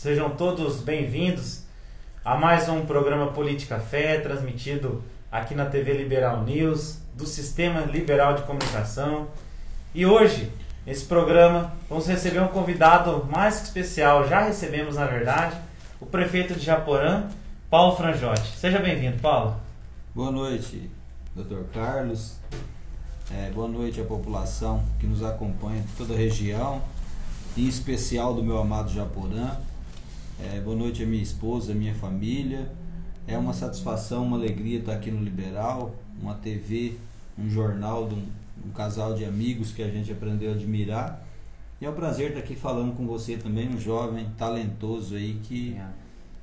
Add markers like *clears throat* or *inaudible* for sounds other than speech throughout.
Sejam todos bem-vindos a mais um programa Política Fé, transmitido aqui na TV Liberal News, do Sistema Liberal de Comunicação. E hoje, nesse programa, vamos receber um convidado mais que especial. Já recebemos, na verdade, o prefeito de Japorã, Paulo Franjotti. Seja bem-vindo, Paulo. Boa noite, doutor Carlos. É, boa noite à população que nos acompanha de toda a região, em especial do meu amado Japorã. É, boa noite à minha esposa, à minha família. É uma satisfação, uma alegria estar aqui no Liberal, uma TV, um jornal de um, um casal de amigos que a gente aprendeu a admirar. E é um prazer estar aqui falando com você também, um jovem talentoso aí que,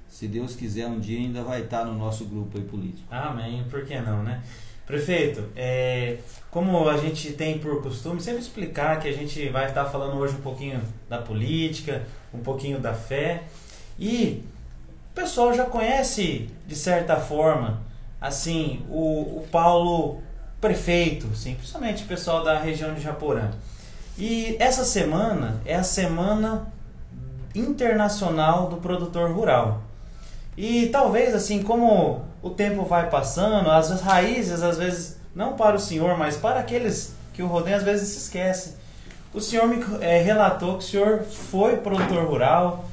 se Deus quiser, um dia ainda vai estar no nosso grupo aí político. Amém, por que não, né? Prefeito, é, como a gente tem por costume sempre explicar que a gente vai estar falando hoje um pouquinho da política, um pouquinho da fé. E o pessoal já conhece, de certa forma, assim, o, o Paulo prefeito, sim, principalmente o pessoal da região de Japorã. E essa semana é a semana internacional do produtor rural. E talvez assim, como o tempo vai passando, as raízes às vezes não para o senhor, mas para aqueles que o rodeiam às vezes se esquecem. O senhor me é, relatou que o senhor foi produtor rural,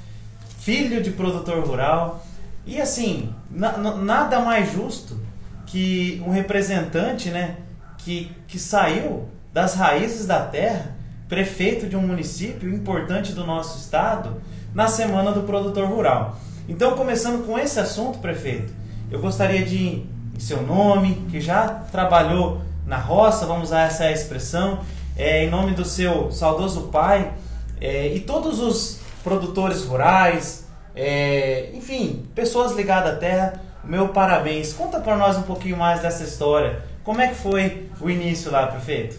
filho de produtor rural. E assim, na, nada mais justo que um representante né, que, que saiu das raízes da terra, prefeito de um município importante do nosso estado, na Semana do Produtor Rural. Então, começando com esse assunto, prefeito, eu gostaria de, em seu nome, que já trabalhou na roça, vamos usar essa expressão, é, em nome do seu saudoso pai é, e todos os produtores rurais, é, enfim, pessoas ligadas à terra, meu parabéns. Conta para nós um pouquinho mais dessa história. Como é que foi o início lá, prefeito?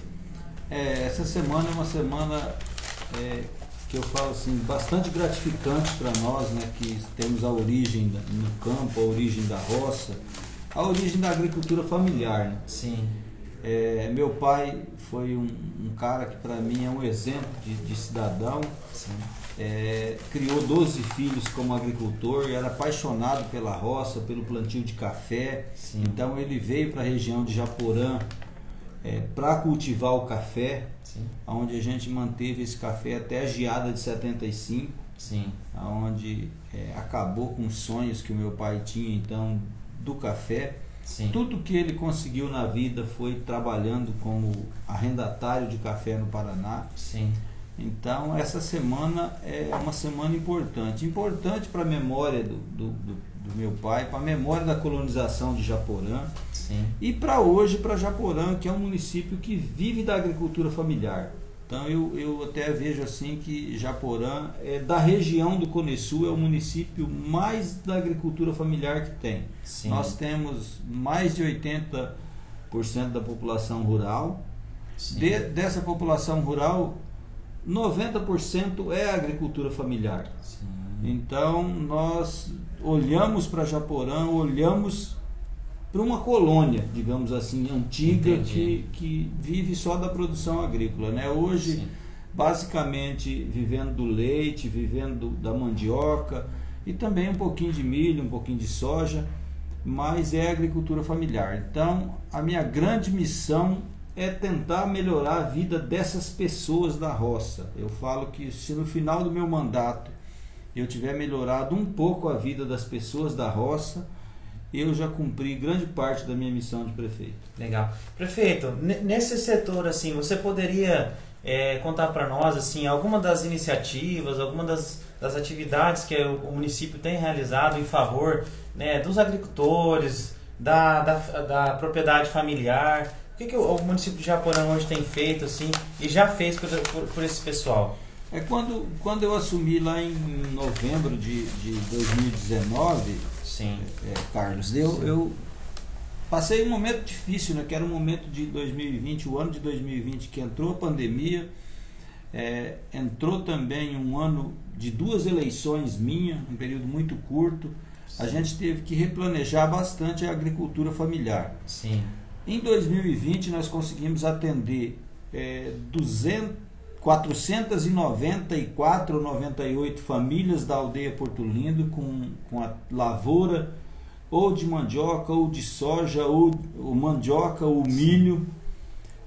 É, essa semana é uma semana é, que eu falo assim, bastante gratificante para nós, né, que temos a origem no campo, a origem da roça, a origem da agricultura familiar. Né? Sim. É, meu pai foi um, um cara que para mim é um exemplo de, de cidadão. Sim é, criou 12 filhos como agricultor, era apaixonado pela roça, pelo plantio de café. Sim. Então ele veio para a região de Japorã é, para cultivar o café, Sim. onde a gente manteve esse café até a geada de 75, Sim. onde é, acabou com os sonhos que o meu pai tinha então do café. Sim. Tudo que ele conseguiu na vida foi trabalhando como arrendatário de café no Paraná. Sim. Então, essa semana é uma semana importante. Importante para a memória do, do, do, meu pai, para a memória da colonização de Japorã. Sim. E para hoje, para Japorã, que é um município que vive da agricultura familiar. Então, eu, eu até vejo assim que Japorã, é da região do Cone Sul, é o município mais da agricultura familiar que tem. Sim. Nós temos mais de 80% da população rural. De, dessa população rural, 90% é agricultura familiar. Sim. Então nós olhamos para Japorã, olhamos para uma colônia, digamos assim, antiga que, que vive só da produção agrícola. Né? Hoje, Sim. basicamente, vivendo do leite, vivendo da mandioca e também um pouquinho de milho, um pouquinho de soja, mas é agricultura familiar. Então, a minha grande missão é tentar melhorar a vida dessas pessoas da roça. Eu falo que se no final do meu mandato eu tiver melhorado um pouco a vida das pessoas da roça, eu já cumpri grande parte da minha missão de prefeito. Legal. Prefeito, nesse setor assim, você poderia é, contar para nós assim alguma das iniciativas, alguma das, das atividades que o, município tem realizado em favor né, dos agricultores, da, da, da propriedade familiar? O que, que o, o, município de Japorã hoje tem feito assim e já fez por, por, por, esse pessoal? É quando, quando eu assumi lá em novembro de, de 2019, Sim. É, Carlos, eu, Sim. eu passei um momento difícil, né, que era o um momento de 2020, o ano de 2020 que entrou a pandemia, é, entrou também um ano de duas eleições minha, um período muito curto. Sim. A gente teve que replanejar bastante a agricultura familiar. Sim. Em 2020 nós conseguimos atender é, 200, 494 ou 98 famílias da aldeia Porto Lindo com, com a lavoura ou de mandioca, ou de soja, ou, ou mandioca, ou milho,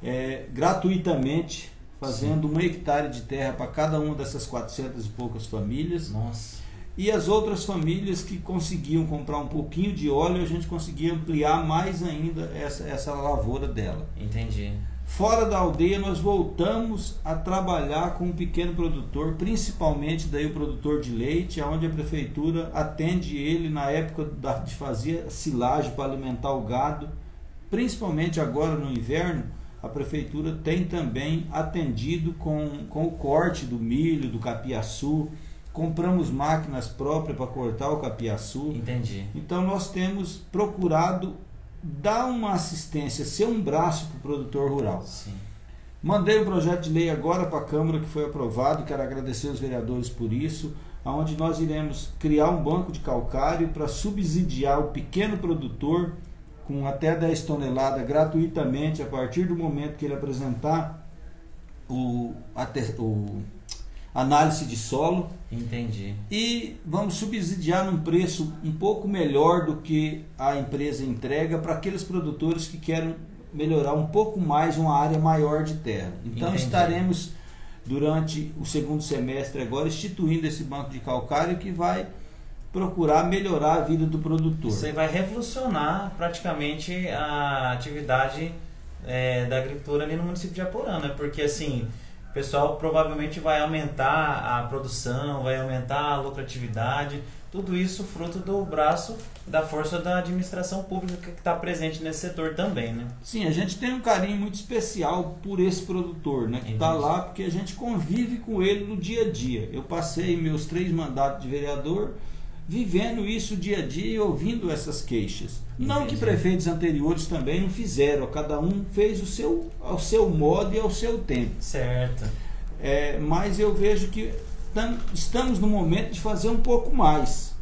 é, gratuitamente, fazendo Sim. um hectare de terra para cada uma dessas 400 e poucas famílias. Nossa. E as outras famílias que conseguiam comprar um pouquinho de óleo, a gente conseguia ampliar mais ainda essa, essa lavoura dela. Entendi. Fora da aldeia, nós voltamos a trabalhar com um pequeno produtor, principalmente daí o produtor de leite, onde a prefeitura atende ele na época de fazer silagem para alimentar o gado, principalmente agora no inverno, a prefeitura tem também atendido com, com o corte do milho, do capiaçu, compramos máquinas próprias para cortar o capiaçu. Entendi. Então nós temos procurado dar uma assistência, ser um braço para o produtor rural. Sim. Mandei o um projeto de lei agora para a Câmara que foi aprovado, quero agradecer os vereadores por isso, onde nós iremos criar um banco de calcário para subsidiar o pequeno produtor com até 10 toneladas gratuitamente a partir do momento que ele apresentar o, o análise de solo. Entendi. E vamos subsidiar num preço um pouco melhor do que a empresa entrega para aqueles produtores que querem melhorar um pouco mais uma área maior de terra. Então Entendi. estaremos durante o segundo semestre agora instituindo esse banco de calcário que vai procurar melhorar a vida do produtor. Você vai revolucionar praticamente a atividade é, da agricultura ali no município de Aporã, né? Porque assim, pessoal provavelmente vai aumentar a produção, vai aumentar a lucratividade, tudo isso fruto do braço da força da administração pública que está presente nesse setor também, né? Sim, a gente tem um carinho muito especial por esse produtor, né? Que está lá porque a gente convive com ele no dia a dia. Eu passei meus três mandatos de vereador vivendo isso dia a dia e ouvindo essas queixas. Entendi. Não que prefeitos anteriores também não fizeram, cada um fez o seu, ao seu modo e ao seu tempo. Certo. É, mas eu vejo que tam, estamos no momento de fazer um pouco mais.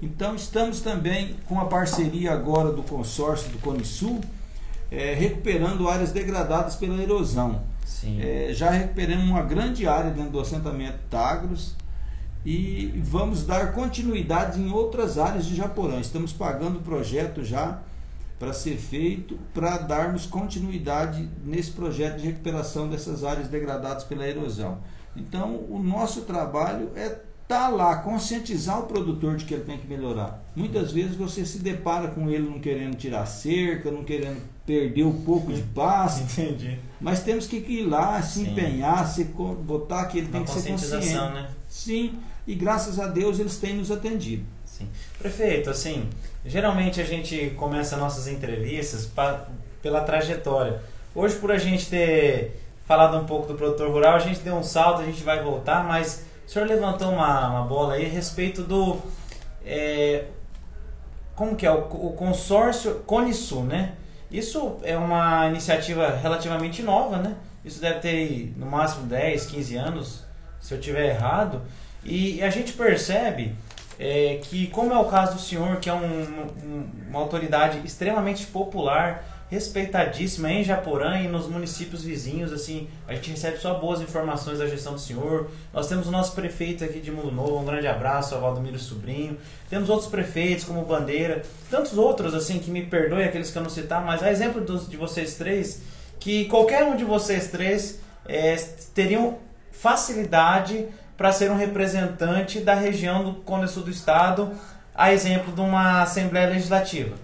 Então estamos também com a parceria agora do consórcio do Conisul, é, recuperando áreas degradadas pela erosão. É, já recuperamos uma grande área dentro do assentamento Tagros e vamos dar continuidade em outras áreas de Japorã. Estamos pagando o projeto já para ser feito, para darmos continuidade nesse projeto de recuperação dessas áreas degradadas pela erosão. Então, o nosso trabalho é estar tá lá, conscientizar o produtor de que ele tem que melhorar. Muitas vezes você se depara com ele não querendo tirar cerca, não querendo perder um pouco de pasto. *laughs* Entendi. Mas temos que ir lá, se Sim. empenhar, se botar que ele tem Uma que ser consciente. Né? Sim, e graças a Deus eles têm nos atendido. Sim. Prefeito, assim, geralmente a gente começa nossas entrevistas pra, pela trajetória. Hoje, por a gente ter falado um pouco do produtor rural, a gente deu um salto, a gente vai voltar, mas o senhor levantou uma, uma bola aí a respeito do. É, como que é? O, o consórcio Conisul, né? Isso é uma iniciativa relativamente nova, né? Isso deve ter no máximo 10, 15 anos, se eu tiver errado. E a gente percebe é, que, como é o caso do senhor, que é um, um, uma autoridade extremamente popular, respeitadíssima em Japorã e nos municípios vizinhos, assim, a gente recebe só boas informações da gestão do senhor. Nós temos o nosso prefeito aqui de Mundo Novo, um grande abraço ao Valdomiro Sobrinho. Temos outros prefeitos como Bandeira, tantos outros assim que me perdoe aqueles que eu não citar, mas a exemplo dos, de vocês três, que qualquer um de vocês três é, teriam facilidade para ser um representante da região do Cone Sul do Estado, a exemplo de uma Assembleia Legislativa.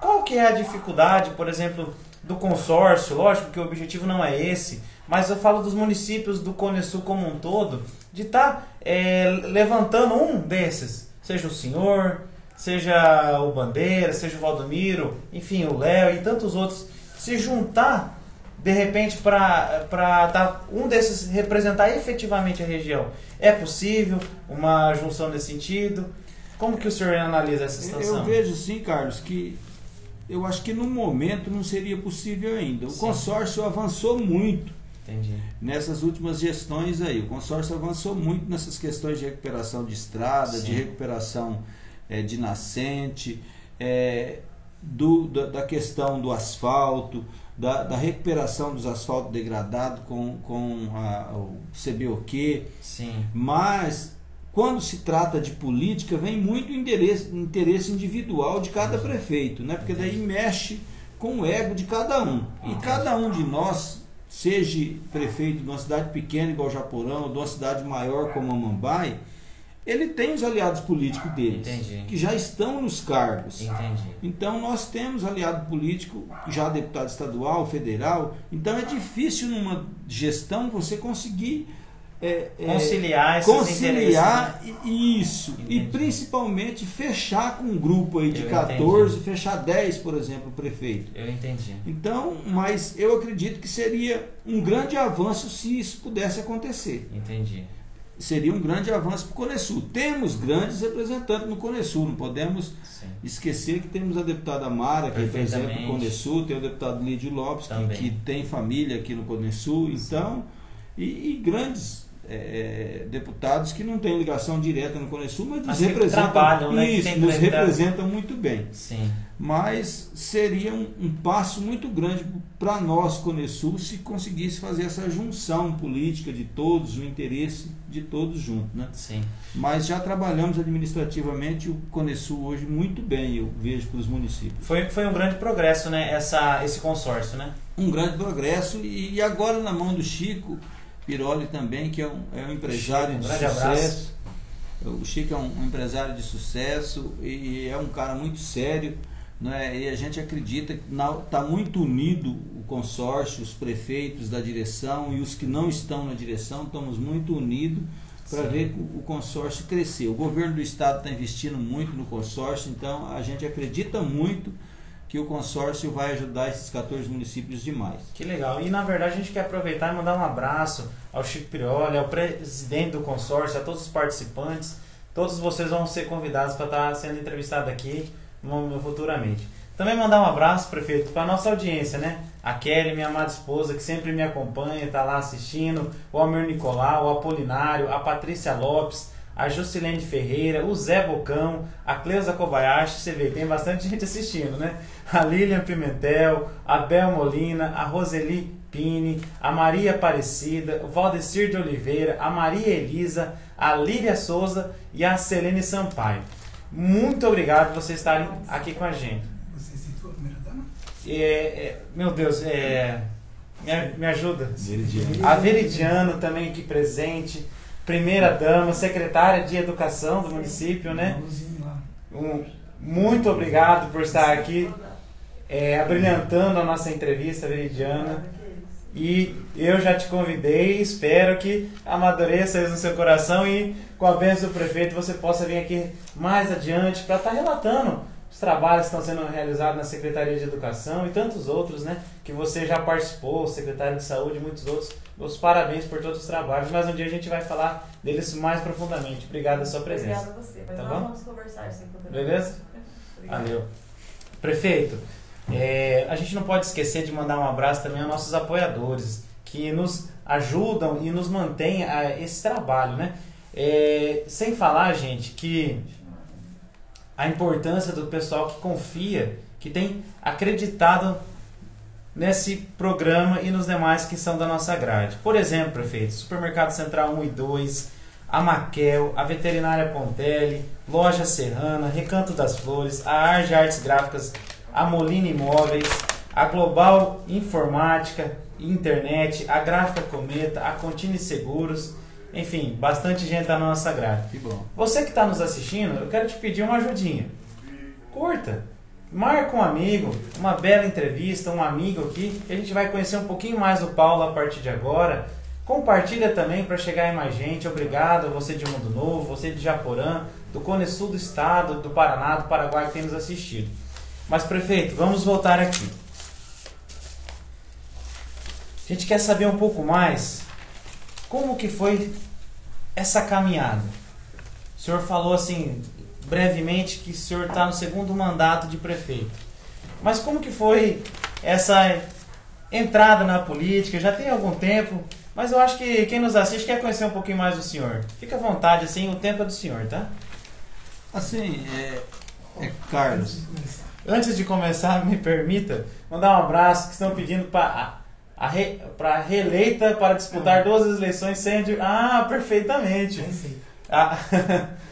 Qual que é a dificuldade, por exemplo, do consórcio? Lógico que o objetivo não é esse, mas eu falo dos municípios do Cone Sul como um todo, de estar tá, é, levantando um desses, seja o senhor, seja o Bandeira, seja o Valdomiro, enfim, o Léo e tantos outros, se juntar de repente, para um desses representar efetivamente a região? É possível uma junção nesse sentido? Como que o senhor analisa essa situação? Eu vejo sim, Carlos, que eu acho que no momento não seria possível ainda. O sim. consórcio avançou muito Entendi. nessas últimas gestões aí. O consórcio avançou muito nessas questões de recuperação de estrada, sim. de recuperação é, de nascente. É, do, da, da questão do asfalto, da, da, recuperação dos asfaltos degradados com, com a, o CBOQ. Sim. Mas quando se trata de política, vem muito interesse, interesse individual de cada prefeito, né? porque daí mexe com o ego de cada um. E cada um de nós, seja prefeito de uma cidade pequena igual Japorão, ou de uma cidade maior como Amambai, ele tem os aliados políticos deles, Entendi. que já estão nos cargos. Entendi. Então nós temos aliado político, já deputado estadual, federal. Então é difícil numa gestão você conseguir é, conciliar, é, conciliar isso Entendi. e principalmente fechar com um grupo aí de eu 14, entendi. fechar 10, por exemplo, prefeito. Eu entendi. Então, mas eu acredito que seria um grande avanço se isso pudesse acontecer. Entendi seria um grande avanço para o Conesul. Temos grandes representantes no Conesul, não podemos Sim. esquecer que temos a deputada Mara, que representa o Conesul, tem o deputado Lídio Lopes, que, que, tem família aqui no Conesul, então, e, e grandes é, é, deputados que não têm ligação direta no Conesul, mas, mas representam, trabalham, né? isso, nos representam muito bem. Sim mas seria um, um passo muito grande para nós, Conesul, se conseguisse fazer essa junção política de todos, o interesse de todos juntos. Né? Sim. Mas já trabalhamos administrativamente o Conesul hoje muito bem, eu vejo, para os municípios. Foi, foi um grande progresso, né? Essa, esse consórcio, né? Um grande progresso e, e agora na mão do Chico Piroli também, que é um, é um empresário Chico, de sucesso. Abraço. O Chico é um, um empresário de sucesso e é um cara muito sério né? e a gente acredita que está muito unido o consórcio, os prefeitos da direção e os que não estão na direção, estamos muito unidos para ver o consórcio crescer. O governo do estado está investindo muito no consórcio, então a gente acredita muito que o consórcio vai ajudar esses 14 municípios demais. Que legal. E na verdade a gente quer aproveitar e mandar um abraço ao Chico Piroli, ao presidente do consórcio, a todos os participantes. Todos vocês vão ser convidados para estar sendo entrevistados aqui futuramente. Também mandar um abraço, prefeito, para nossa audiência, né? A Kelly, minha amada esposa, que sempre me acompanha, está lá assistindo, o Almir Nicolau, o Apolinário, a Patrícia Lopes, a Jusilene Ferreira, o Zé Bocão, a Cleusa Kobayashi, você vê, tem bastante *laughs* gente assistindo, né? A Lilian Pimentel, a Bel Molina, a Roseli Pini, a Maria Aparecida, o Valdecir de Oliveira, a Maria Elisa, a Lília Souza e a Selene Sampaio. Muito obrigado por vocês estarem aqui com a gente. Você citou a primeira dama? É, é, meu Deus, é, me, me ajuda. Veridiano. A Veridiano também aqui presente. Primeira dama, secretária de Educação do município, né? Um, muito obrigado por estar aqui é, abrilhantando a nossa entrevista, Veridiana. E eu já te convidei, espero que amadureça isso no seu coração e com a bênção do prefeito você possa vir aqui mais adiante para estar tá relatando os trabalhos que estão sendo realizados na Secretaria de Educação e tantos outros, né? Que você já participou, secretário de Saúde e muitos outros. Meus parabéns por todos os trabalhos, mas um dia a gente vai falar deles mais profundamente. Obrigado pela sua presença. Obrigada a você, mas tá nós bom? vamos conversar sem. Beleza? Valeu. Prefeito, é, a gente não pode esquecer de mandar um abraço também aos nossos apoiadores, que nos ajudam e nos mantêm a esse trabalho, né? É, sem falar, gente, que a importância do pessoal que confia, que tem acreditado nesse programa e nos demais que são da nossa grade. Por exemplo, prefeito, Supermercado Central 1 e 2, a Maquel, a Veterinária Pontelli, Loja Serrana, Recanto das Flores, a Arge Artes Gráficas a Molina Imóveis, a Global Informática e Internet, a Gráfica Cometa, a Contine Seguros, enfim, bastante gente na nossa grade. Que bom. Você que está nos assistindo, eu quero te pedir uma ajudinha. Curta, marca um amigo, uma bela entrevista, um amigo aqui, a gente vai conhecer um pouquinho mais do Paulo a partir de agora. Compartilha também para chegar em mais gente. Obrigado você de Mundo Novo, você de Japorã, do Cone Sul do Estado, do Paraná, do Paraguai que tem nos assistido. Mas, prefeito, vamos voltar aqui. A gente quer saber um pouco mais como que foi essa caminhada. O senhor falou assim, brevemente, que o senhor está no segundo mandato de prefeito. Mas como que foi essa entrada na política? Já tem algum tempo, mas eu acho que quem nos assiste quer conhecer um pouquinho mais do senhor. Fica à vontade, assim, o tempo é do senhor, tá? Assim, é, É Carlos. Antes de começar. Me permita mandar um abraço que estão pedindo para a, re, pra reeleita para disputar duas eleições sem. Ah, perfeitamente. Receita. A, *laughs*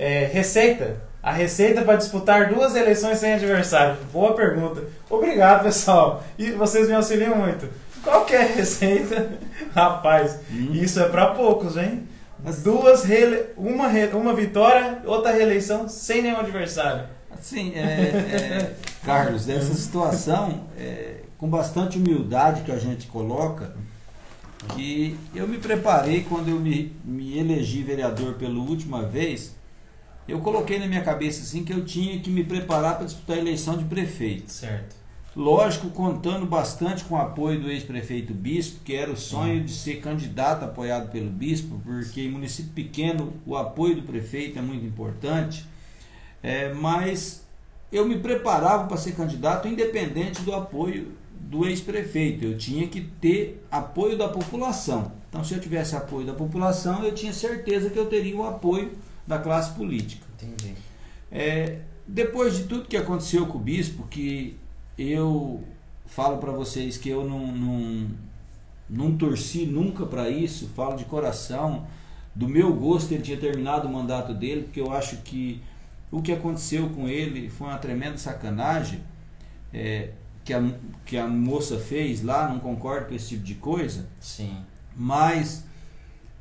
é, receita. A receita para disputar duas eleições sem adversário. Boa pergunta. Obrigado, pessoal. E vocês me auxiliam muito. Qual que é a receita? *laughs* Rapaz, Hum. isso é para poucos, hein? Duas reele... uma, re- uma vitória, outra reeleição sem nenhum adversário. Assim, é, é, Carlos, dessa situação, é, com bastante humildade que a gente coloca, que eu me preparei quando eu me, me elegi vereador pela última vez, eu coloquei na minha cabeça assim que eu tinha que me preparar para disputar a eleição de prefeito. Certo. Lógico, contando bastante com o apoio do ex-prefeito Bispo, que era o sonho de ser candidato apoiado pelo Bispo, porque em município pequeno o apoio do prefeito é muito importante. É, mas eu me preparava para ser candidato independente do apoio do ex-prefeito. Eu tinha que ter apoio da população. Então, se eu tivesse apoio da população, eu tinha certeza que eu teria o apoio da classe política. Entendi. É, depois de tudo que aconteceu com o bispo, que eu falo para vocês que eu não, não, não torci nunca para isso, falo de coração, do meu gosto ele tinha terminado o mandato dele, porque eu acho que o que aconteceu com ele foi uma tremenda sacanagem é, que, a, que a moça fez lá, não concordo com esse tipo de coisa Sim. mas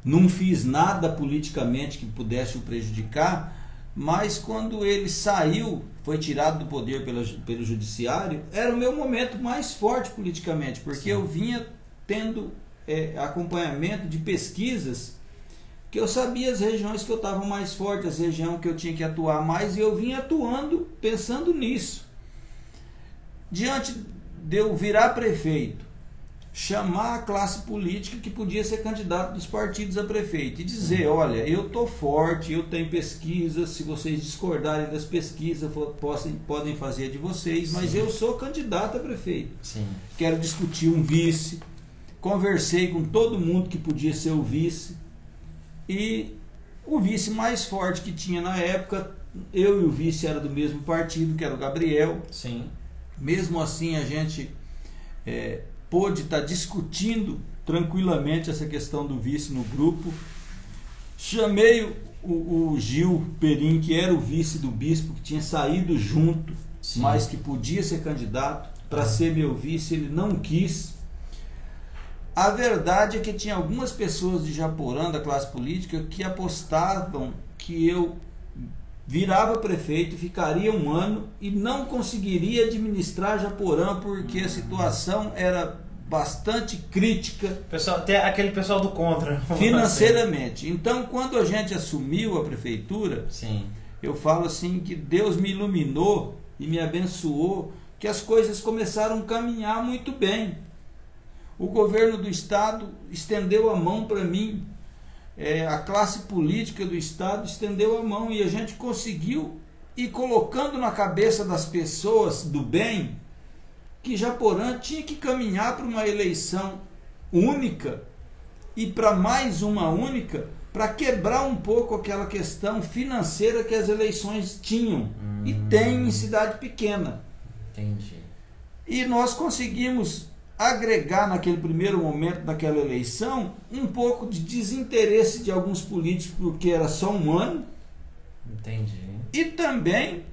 não fiz nada politicamente que pudesse o prejudicar. Mas quando ele saiu, foi tirado do poder pela, pelo judiciário, era o meu momento mais forte politicamente, porque Sim. eu vinha tendo é, acompanhamento de pesquisas que eu sabia as regiões que eu estava mais forte, as regiões que eu tinha que atuar mais, e eu vinha atuando pensando nisso. Diante de eu virar prefeito, chamar a classe política que podia ser candidato dos partidos a prefeito e dizer, olha, eu tô forte, eu tenho pesquisas, se vocês discordarem das pesquisas, possam, podem fazer de vocês, mas Sim. eu sou candidato a prefeito. Sim. Quero discutir um vice. Conversei com todo mundo que podia ser o vice. E o vice mais forte que tinha na época, eu e o vice era do mesmo partido, que era o Gabriel. Sim. Mesmo assim, a gente é, pôde estar discutindo tranquilamente essa questão do vice no grupo. Chamei o, o- Gil Perim, que era o vice do bispo, que tinha saído junto, Sim. mas que podia ser candidato para ser meu vice, ele não quis. A verdade é que tinha algumas pessoas de Japorã, da classe política, que apostavam que eu virava prefeito, ficaria um ano e não conseguiria administrar Japorã porque a situação era bastante crítica Pessoal, tem aquele pessoal do contra. *laughs* financeiramente. Então, quando a gente assumiu a prefeitura, Sim. eu falo assim que Deus me iluminou e me abençoou, que as coisas começaram a caminhar muito bem. O governo do estado estendeu a mão para mim, é, a classe política do estado estendeu a mão e a gente conseguiu ir colocando na cabeça das pessoas do bem que Japorã tinha que caminhar para uma eleição única e para mais uma única para quebrar um pouco aquela questão financeira que as eleições tinham e Hum. tem em cidade pequena. Entendi. E nós conseguimos agregar naquele primeiro momento daquela eleição um pouco de desinteresse de alguns políticos porque era só um ano Entendi. e também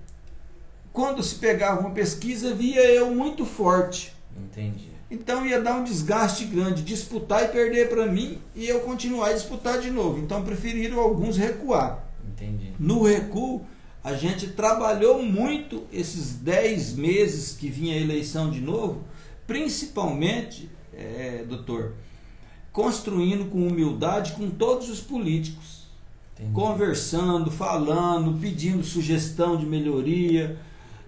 quando se pegava uma pesquisa via eu muito forte. Entendi. Então ia dar um desgaste grande, disputar e perder para mim e eu continuar a disputar de novo. Então preferiram alguns recuar. Entendi. No recuo, a gente trabalhou muito esses 10 meses que vinha a eleição de novo, principalmente, é, doutor, construindo com humildade com todos os políticos, Entendi. conversando, falando, pedindo sugestão de melhoria,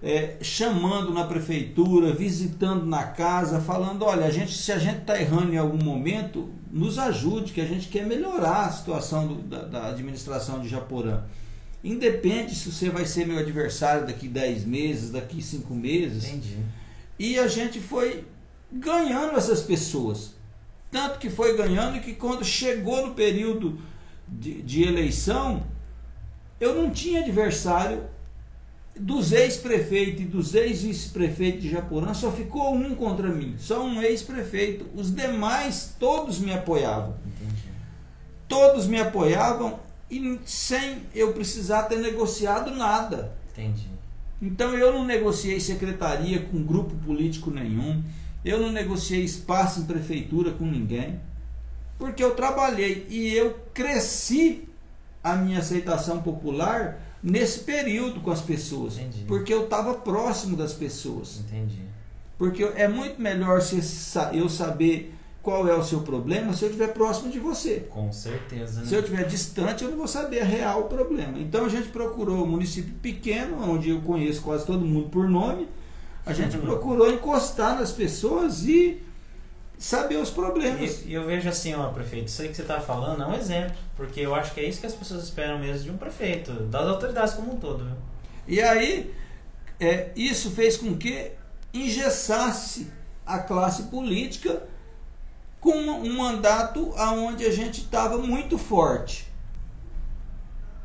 é, chamando na prefeitura, visitando na casa, falando, olha, a gente, se a gente está errando em algum momento, nos ajude, que a gente quer melhorar a situação do- da, da administração de Japorã. Independe se você vai ser meu adversário daqui 10 meses, daqui 5 meses. Entendi. E a gente foi ganhando essas pessoas. Tanto que foi ganhando que quando chegou no período de, de eleição, eu não tinha adversário. dos ex-prefeitos e dos ex-vice-prefeitos de Japorã, só ficou um contra mim, só um ex-prefeito. Os demais, todos me apoiavam. Entendi. Todos me apoiavam e sem eu precisar ter negociado nada. Entendi. Então eu não negociei secretaria com grupo político nenhum, eu não negociei espaço em prefeitura com ninguém, porque eu trabalhei e eu cresci a minha aceitação popular nesse período com as pessoas, Entendi. porque eu estava próximo das pessoas. Entendi. Porque é muito melhor eu saber qual é o seu problema se eu estiver próximo de você. Com certeza, né? Se eu estiver distante, eu não vou saber real o problema. Então a gente procurou um município pequeno, onde eu conheço quase todo mundo por nome. A gente Uhum. *laughs* procurou encostar nas pessoas e saber os problemas. E, e eu vejo assim, ó, prefeito, isso aí que você está falando é um exemplo, porque eu acho que é isso que as pessoas esperam mesmo de um prefeito, das autoridades como um todo, viu? E aí, é, isso fez com que engessasse a classe política com um mandato aonde a gente estava muito forte.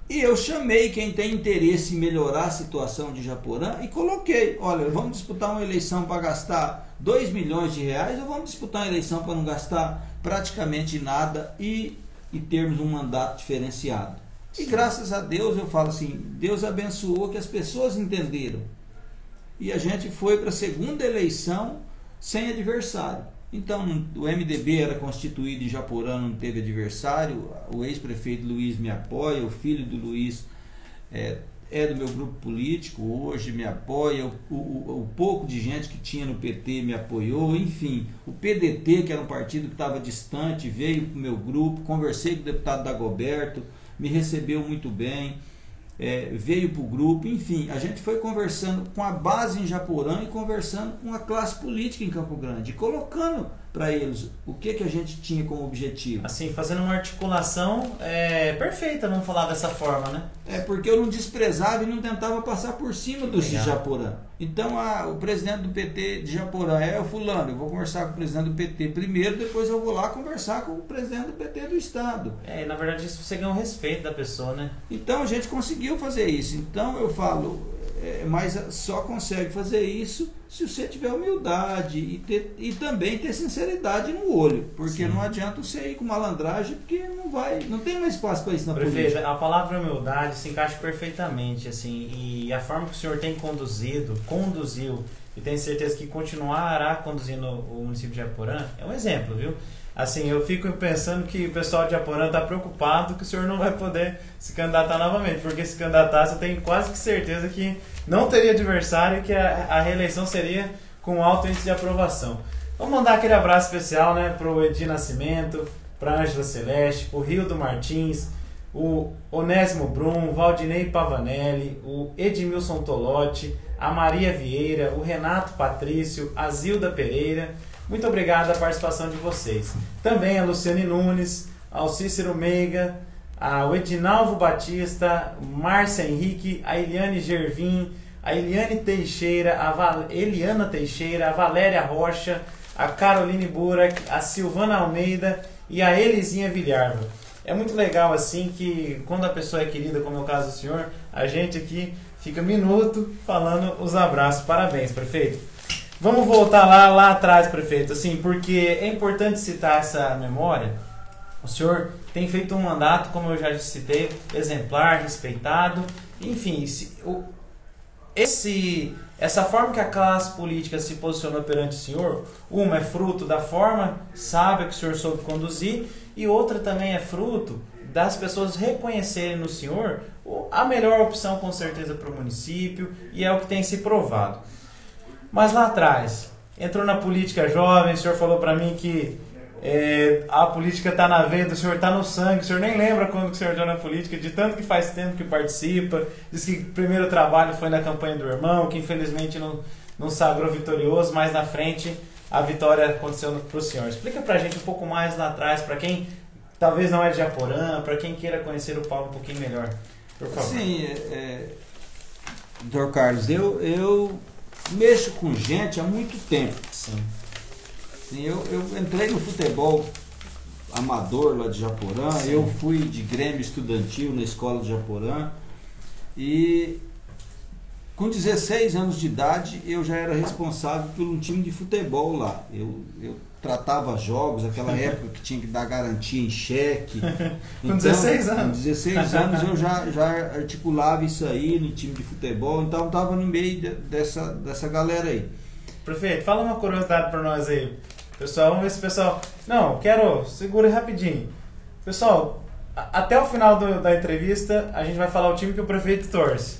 E eu chamei quem tem interesse em melhorar a situação de Japorã e coloquei, olha, vamos disputar uma eleição para gastar 2 milhões de reais ou vamos disputar uma eleição para não gastar praticamente nada e, e termos um mandato diferenciado. E graças a Deus, eu falo assim, Deus abençoou que as pessoas entenderam. E a gente foi para a segunda eleição sem adversário. Então, o MDB era constituído em Japorã, não teve adversário. O ex-prefeito Luiz me apoia, o filho do Luiz é, é do meu grupo político, hoje me apoia. O, o- o pouco de gente que tinha no PT me apoiou. Enfim, o PDT, que era um partido que estava distante, veio para o meu grupo. Conversei com o deputado Dagoberto, me recebeu muito bem. É, veio para o grupo, enfim, a gente foi conversando com a base em Japorã e conversando com a classe política em Campo Grande, colocando para eles o que, que a gente tinha como objetivo. Assim, fazendo uma articulação é, perfeita, vamos falar dessa forma, né? É porque eu não desprezava e não tentava passar por cima dos de. Japorã. Então a- o presidente do PT de Japorã é o fulano, eu vou conversar com o presidente do PT primeiro, depois eu vou lá conversar com o presidente do PT do estado. É, e na verdade isso você ganha o respeito da pessoa, né? Então a gente conseguiu fazer isso. Então eu falo, é, mas só consegue fazer isso se você tiver humildade e, ter, e também ter sinceridade no olho. Porque Sim. não adianta você ir com malandragem, porque não vai, não tem mais espaço para isso na Prefeito, política. a palavra humildade se encaixa perfeitamente, assim, e a forma que o senhor tem conduzido, conduziu, e tenho certeza que continuará conduzindo o município de Japorã, é um exemplo, viu? Assim, eu fico pensando que o pessoal de Japorã está preocupado que o senhor não vai poder se candidatar novamente, porque se candidatar, eu tenho quase que certeza que não teria adversário e que a, a reeleição seria com alto índice de aprovação. Vamos mandar aquele abraço especial, né, pro Edi Nascimento, pra Ângela Celeste, o Rildo Martins, o Onésimo Brum, Valdinei Pavanelli, o Edmilson Tolotti, a Maria Vieira, o Renato Patrício, a Zilda Pereira. Muito obrigado a participação de vocês. Também a Luciane Nunes, ao Cícero Meiga, ao Edinalvo Batista, Márcia Henrique, a Eliane Gervin, a Eliane Teixeira, a Val- Eliana Teixeira, a Valéria Rocha, a Caroline Burak, a Silvana Almeida e a Elisinha Vilharva. É muito legal assim que quando a pessoa é querida, como é o caso do senhor, a gente aqui fica minuto falando os abraços. Parabéns, prefeito. Vamos voltar lá, lá atrás, prefeito, assim, porque é importante citar essa memória. O senhor tem feito um mandato, como eu já citei, exemplar, respeitado. Enfim, o- esse, essa forma que a classe política se posicionou perante o senhor, uma é fruto da forma sábia que o senhor soube conduzir, e outra também é fruto das pessoas reconhecerem no senhor a melhor opção, com certeza, para o município, e é o que tem se provado. Mas lá atrás, entrou na política jovem, o senhor falou para mim que é, a política está na veia do senhor, está no sangue, o senhor nem lembra quando o senhor entrou na política, de tanto que faz tempo que participa, diz que o primeiro trabalho foi na campanha do irmão, que infelizmente não, não sagrou vitorioso, mas na frente a vitória aconteceu para o senhor. Explica para a gente um pouco mais lá atrás, para quem talvez não é de Japorã, para quem queira conhecer o Paulo um pouquinho melhor, por favor. Sim, é, é, doutor Carlos, eu, eu mexo com gente há muito tempo. Sim. Eu, eu entrei no futebol amador lá de Japorã, Sim. eu fui de grêmio estudantil na escola de Japorã e Com 16 anos de idade, eu já era responsável por um time de futebol lá. Eu, eu tratava jogos, aquela *laughs* época que tinha que dar garantia em cheque. com 16 anos? Com 16 anos eu já, já articulava isso aí no time de futebol, então estava no meio de, dessa, dessa galera aí. Prefeito, fala uma curiosidade para nós aí. Pessoal, vamos ver se o pessoal. Não, quero. Segura rapidinho. Pessoal, até o final do, da entrevista, a gente vai falar o time que o prefeito torce.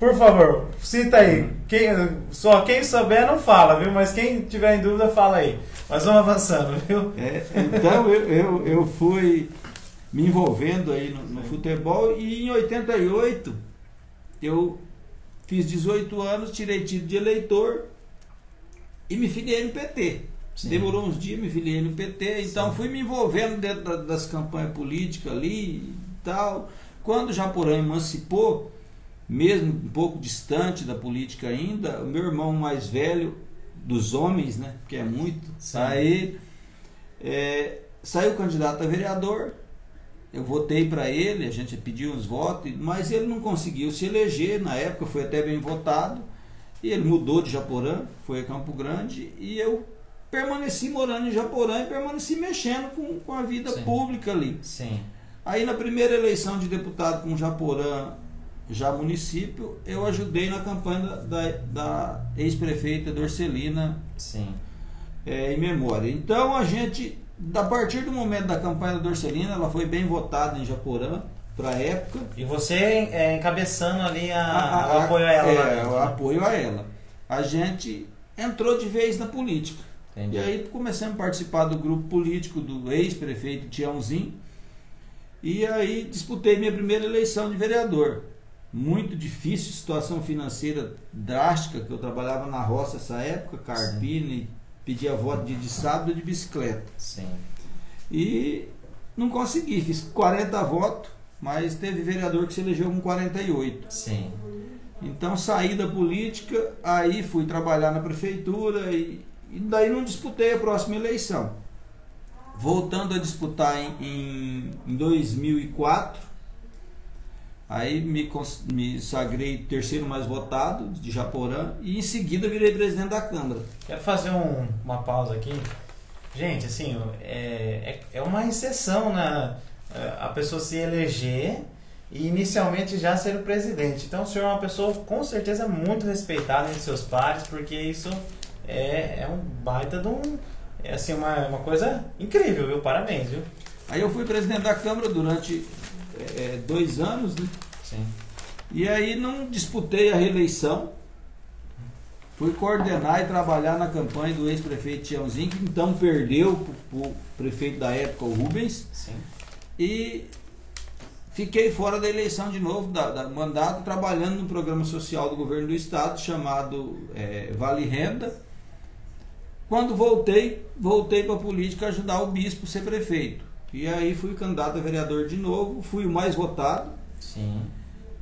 Por favor, cita aí. Quem, só quem souber não fala, viu? Mas quem tiver em dúvida, fala aí. Mas vamos avançando, *laughs* viu? É, então eu, eu, eu fui me envolvendo aí no, no, futebol e em 88 eu fiz 18 anos, tirei título de eleitor e me filiei no PT. Sim. Demorou uns dias, me filiei no PT, então Sim. fui me envolvendo dentro da, das campanhas políticas ali e tal. Quando o Japorã emancipou, mesmo um pouco distante da política ainda, o meu irmão mais velho, dos homens, né, que é muito, Sim. aí é, saiu candidato a vereador, eu votei para ele, a gente pediu uns votos, mas ele não conseguiu se eleger, na época foi até bem votado, e ele mudou de Japorã, foi a Campo Grande, e eu permaneci morando em Japorã e permaneci mexendo com, com a vida Sim. pública ali. Sim. Aí na primeira eleição de deputado com Japorã, já município, eu ajudei na campanha da, da ex-prefeita Dorcelina Sim. É, em memória. Então a gente, a partir do momento da campanha da Dorcelina, ela foi bem votada em Japorã para a época. E você é, encabeçando ali a, a, a, o apoio a ela. É, o apoio a ela. A gente entrou de vez na política. Entendi. E aí começamos a participar do grupo político do ex-prefeito Tiãozinho. E aí disputei minha primeira eleição de vereador muito difícil, situação financeira drástica, que eu trabalhava na roça essa época, carpina, pedia voto de, de sábado de bicicleta. Sim. E não consegui, fiz 40 votos, mas teve vereador que se elegeu com 48. Sim. Então saí da política, aí fui trabalhar na prefeitura e, e daí não disputei a próxima eleição. Voltando a disputar em, em, em 2004, Aí me, me sagrei terceiro mais votado de Japorã e em seguida virei presidente da Câmara. Quero fazer um, uma pausa aqui. Gente, assim, é, é, é uma exceção na né? a pessoa se eleger e inicialmente já ser o presidente. Então o senhor é uma pessoa com certeza muito respeitada entre seus pares, porque isso é, é um baita de um. É assim, uma, uma coisa incrível, viu? Parabéns, viu? Aí eu fui presidente da Câmara durante é, dois anos, né? Sim. E aí não disputei a reeleição. Fui coordenar e trabalhar na campanha do ex-prefeito Tiãozinho, que então perdeu para o prefeito da época, o Rubens. Sim. E fiquei fora da eleição de novo, da, da mandato, trabalhando no programa social do governo do estado chamado é, Vale Renda. Quando voltei, voltei para a política ajudar o bispo a ser prefeito. E aí fui candidato a vereador de novo, fui o mais votado. Sim.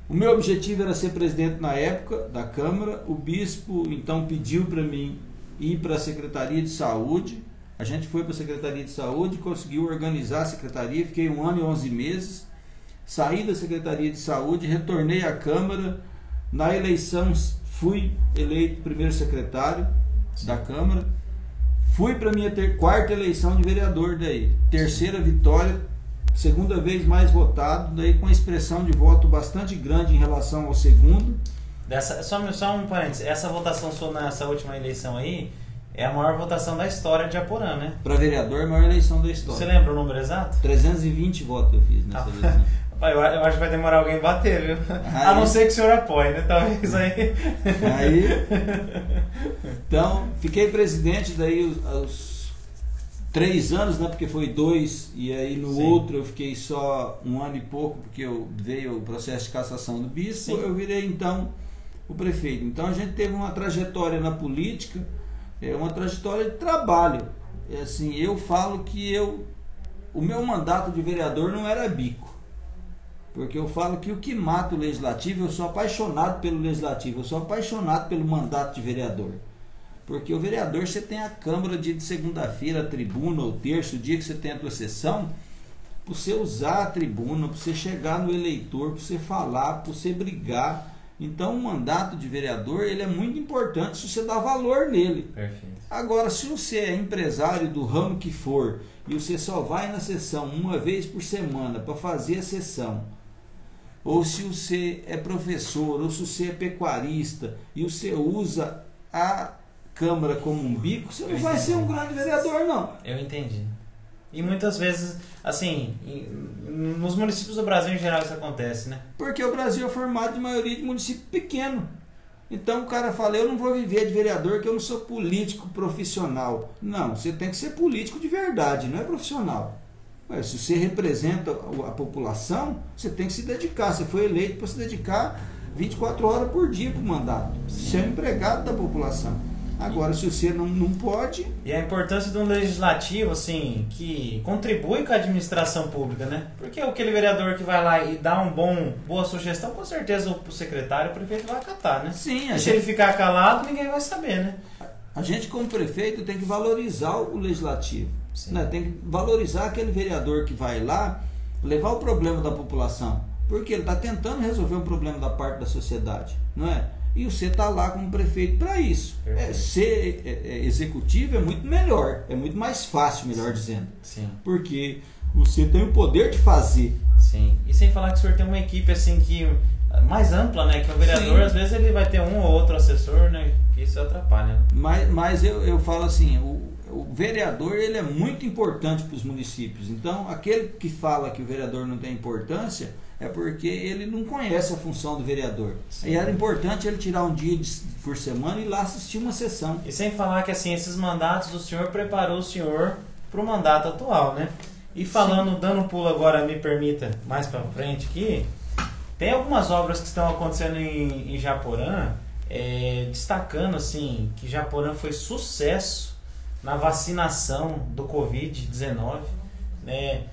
O meu objetivo era ser presidente na época da Câmara. O bispo então pediu para mim ir para a Secretaria de Saúde. A gente foi para a Secretaria de Saúde, conseguiu organizar a secretaria, fiquei um ano e onze meses. Saí da Secretaria de Saúde, retornei à Câmara. Na eleição fui eleito primeiro secretário da Câmara. Fui para minha ter, quarta eleição de vereador daí. Terceira vitória, segunda vez mais votado, daí com expressão de voto bastante grande em relação ao segundo. Dessa, só, só um parênteses, essa votação sua nessa última eleição aí é a maior votação da história de Aporã, né? Para vereador, a maior eleição da história. Você lembra o número exato? 320 votos eu fiz nessa ah, eleição. *laughs* Eu, eu acho que vai demorar alguém bater, viu? Aí, a não ser que o senhor apoie, né? Talvez aí. Aí. *laughs* Então, fiquei presidente daí os, os três anos, né? Porque foi dois, e aí no Sim. outro eu fiquei só um ano e pouco, porque eu, veio o processo de cassação do bispo, Sim. eu virei então o prefeito. Então a gente teve uma trajetória na política, é uma trajetória de trabalho. É assim, eu falo que eu o meu mandato de vereador não era bico. Porque eu falo que o que mata o legislativo, eu sou apaixonado pelo legislativo, eu sou apaixonado pelo mandato de vereador. Porque o vereador, você tem a Câmara dia de segunda-feira, a tribuna, ou terço, o dia que você tem a tua sessão, para você usar a tribuna, para você chegar no eleitor, para você falar, para você brigar. Então, o mandato de vereador ele é muito importante se você dá valor nele. Perfeito. Agora, se você é empresário do ramo que for e você só vai na sessão uma vez por semana para fazer a sessão, ou se você é professor, ou se você é pecuarista e você usa a Câmara como um bico, você não Eu vai entendi. ser um grande vereador, não. Eu entendi. E muitas vezes, assim, nos municípios do Brasil em geral isso acontece, né? Porque o Brasil é formado de maioria de município pequeno. Então o cara fala, eu não vou viver de vereador, que eu não sou político profissional. Não, você tem que ser político de verdade, não é profissional. Ué, se você representa a população, você tem que se dedicar. Você foi eleito para se dedicar 24 horas por dia para o mandato. Você é um empregado da população. Agora, se você não, não pode, E a importância de um legislativo, assim, que contribui com a administração pública, né? Porque aquele vereador que vai lá e dá um bom, boa sugestão, com certeza o secretário, o prefeito vai acatar, né? sim, E a se ele gente, ficar calado, ninguém vai saber, né? a gente como prefeito tem que valorizar o legislativo. Sim. Né? Tem que valorizar aquele vereador que vai lá levar o problema da população. Porque ele está tentando resolver um problema da parte da sociedade, não é? E você está lá como prefeito para isso. É, ser é, é, executivo é muito melhor, é muito mais fácil, melhor dizendo. Sim, Porque você tem o poder de fazer. sim. E sem falar que o senhor tem uma equipe, assim, que mais ampla, né? Que o vereador, Sim. às vezes, ele vai ter um ou outro assessor, né? Que isso atrapalha. né? Mas, mas eu, eu falo assim, o, o vereador ele é muito importante para os municípios. Então, aquele que fala que o vereador não tem importância é porque ele não conhece a função do vereador. Sim. E era importante ele tirar um dia de- por semana e ir lá assistir uma sessão. E sem falar que assim, esses mandatos do senhor preparou o senhor para o mandato atual, né? E falando, dando um pulo agora, me permita, mais para frente aqui, tem algumas obras que estão acontecendo em, em Japorã, é, destacando assim que Japorã foi sucesso na vacinação do Covid-19, né?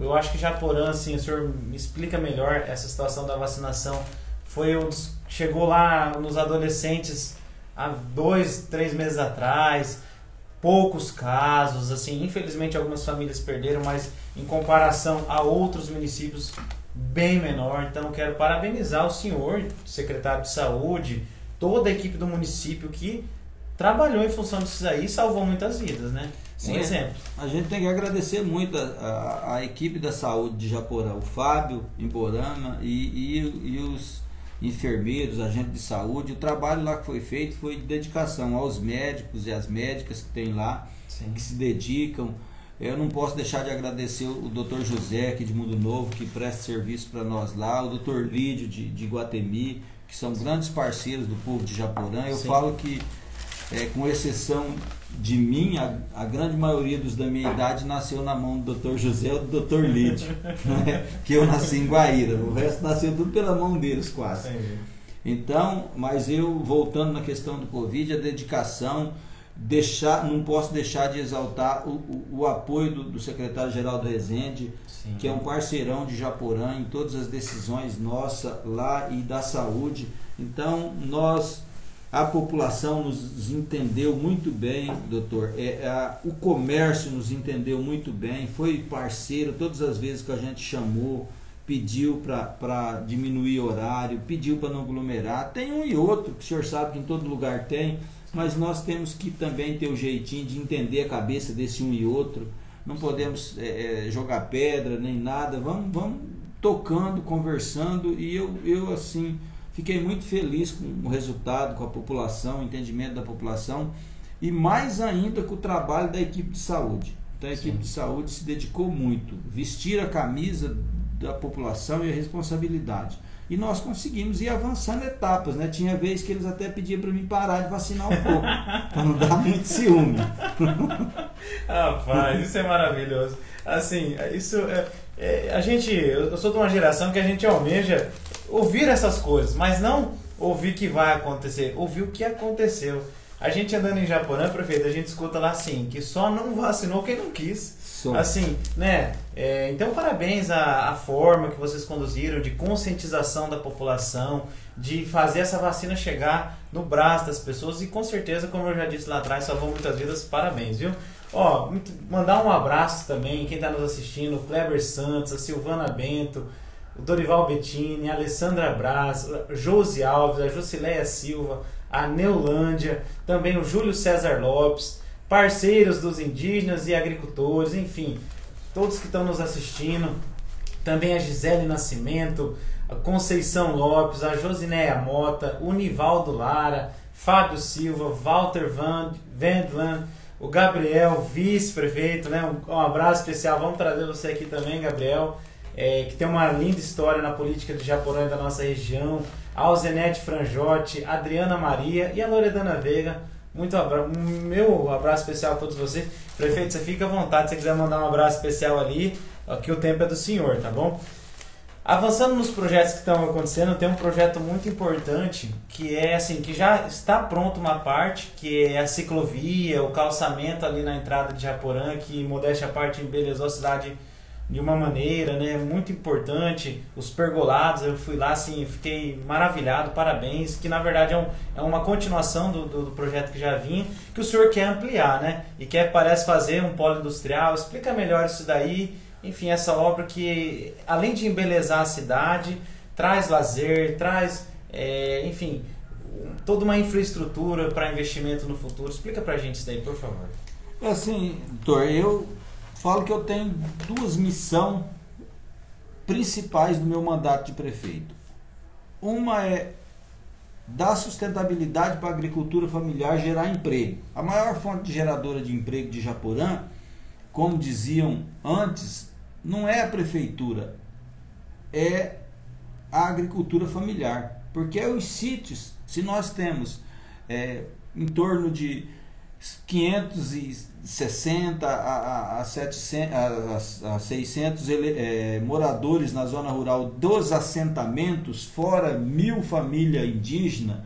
Eu acho que Japorã, assim, o senhor me explica melhor essa situação da vacinação. Foi o, chegou lá nos adolescentes há dois, três meses atrás, poucos casos, assim, infelizmente algumas famílias perderam, mas em comparação a outros municípios bem menor. Então quero parabenizar o senhor, secretário de saúde, toda a equipe do município que trabalhou em função disso aí e salvou muitas vidas, né? Sim, um é. exemplo. A gente tem que agradecer muito a, a- a equipe da saúde de Japorã, o Fábio em Borama e, e, e os enfermeiros, agentes de saúde. O trabalho lá que foi feito foi de dedicação aos médicos e às médicas que tem lá. Sim. que se dedicam. Eu não posso deixar de agradecer o Dr. José aqui de Mundo Novo, que presta serviço para nós lá, o Dr. Lídio de, de Guatemi, que são grandes parceiros do povo de Japorã. Eu Sim. falo que, é, com exceção de mim, a, a grande maioria dos da minha idade nasceu na mão do Dr. José ou do Dr. Lídio, *laughs* né? que eu nasci em Guaíra. O resto nasceu tudo pela mão deles quase. Então, mas eu voltando na questão do Covid, a dedicação, deixar, não posso deixar de exaltar o, o, o apoio do, do secretário-geral do Resende, Sim. que é um parceirão de Japorã em todas as decisões nossa lá e da saúde. Então, nós, a população nos entendeu muito bem, doutor. É, a- o comércio nos entendeu muito bem, foi parceiro todas as vezes que a gente chamou, pediu para diminuir horário, pediu para não aglomerar. Tem um e outro, que o senhor sabe que em todo lugar tem, mas nós temos que também ter o jeitinho de entender a cabeça desse um e outro. Não podemos é, é, jogar pedra nem nada. Vamos, vamos tocando, conversando e eu, eu assim fiquei muito feliz com o resultado, com a população, o entendimento da população e mais ainda com o trabalho da equipe de saúde. Então a equipe Sim. de saúde se dedicou muito, vestir a camisa da população e a responsabilidade. E nós conseguimos ir avançando etapas, né? Tinha vez que eles até pediam para mim parar de vacinar um pouco, *laughs* para não dar muito ciúme. *laughs* Rapaz, isso é maravilhoso. Assim, isso é, é, a gente, eu sou de uma geração que a gente almeja ouvir essas coisas, mas não ouvir que vai acontecer, ouvir o que aconteceu. A gente andando em Japorã, prefeito, a gente escuta lá assim, que só não vacinou quem não quis. Assim, né? é, então, parabéns à, à forma que vocês conduziram de conscientização da população, de fazer essa vacina chegar no braço das pessoas e com certeza, como eu já disse lá atrás, salvou muitas vidas. Parabéns, viu? Ó, mandar um abraço também, quem está nos assistindo, o Kleber Santos, a Silvana Bento, o Dorival Bettini, a Alessandra Braz, a Josi Alves, a Josileia Silva, a Neulândia, também o Júlio César Lopes, parceiros dos indígenas e agricultores, enfim, todos que estão nos assistindo, também a Gisele Nascimento, a Conceição Lopes, a Josinéia Mota, o Nivaldo Lara, Fábio Silva, Walter Van Vendland, o Gabriel, vice-prefeito, né? Um, um, abraço especial. Vamos trazer você aqui também, Gabriel, é, que tem uma linda história na política de Japorã e da nossa região. A Zenete Franjotti, Adriana Maria e a Loredana Veiga. Muito abraço, meu abraço especial a todos vocês. Prefeito, você fica à vontade se quiser mandar um abraço especial ali, que o tempo é do senhor, tá bom? Avançando nos projetos que estão acontecendo, tem um projeto muito importante que é assim, que já está pronto uma parte, que é a ciclovia, o calçamento ali na entrada de Japorã, que modéstia a parte embelezou a cidade de uma maneira, né, muito importante. Os pergolados, eu fui lá assim, fiquei maravilhado, parabéns, que na verdade é, um, é uma continuação do, do, do, projeto que já vinha, que o senhor quer ampliar, né, e quer parece fazer um polo industrial. Explica melhor isso daí enfim, essa obra que, além de embelezar a cidade, traz lazer, traz, é, enfim, toda uma infraestrutura para investimento no futuro. Explica para a gente isso daí, por favor. É assim, doutor, eu falo que eu tenho duas missões principais do meu mandato de prefeito. Uma é dar sustentabilidade para a agricultura familiar, gerar emprego. A maior fonte geradora de emprego de Japorã, como diziam antes, não é a prefeitura, é a agricultura familiar. Porque é os sítios, se nós temos é, em torno de 560 a, a, a, 700, a, a 600 é, moradores na zona rural dos assentamentos, fora mil famílias indígenas,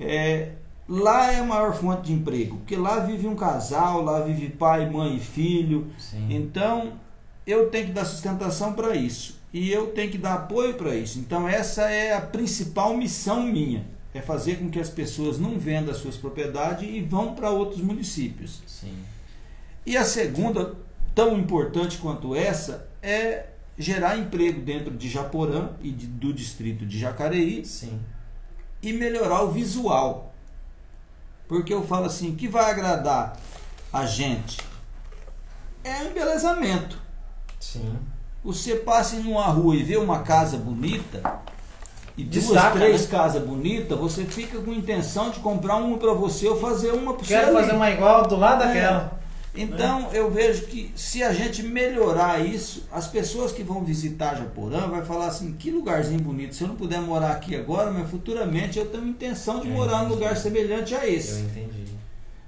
é, lá é a maior fonte de emprego, porque lá vive um casal, lá vive pai, mãe e filho. Sim. Então, eu tenho que dar sustentação para isso e eu tenho que dar apoio para isso. Então essa é a principal missão minha, é fazer com que as pessoas não vendam as suas propriedades e vão para outros municípios. Sim. E a segunda, tão importante quanto essa, é gerar emprego dentro de Japorã e de, do distrito de Jacareí Sim. e melhorar o visual. Porque eu falo assim, que vai agradar a gente é o embelezamento. Sim. Você passa numa rua e vê uma casa bonita, e duas, três né? casas bonitas, você fica com intenção de comprar uma para você ou fazer uma para você. Quero fazer uma igual do lado É. daquela. Então eu vejo que se a gente melhorar isso, as pessoas que vão visitar Japorã vai falar assim, que lugarzinho bonito. Se eu não puder morar aqui agora, mas futuramente eu tenho intenção de Eu morar num lugar semelhante a Eu esse. entendi.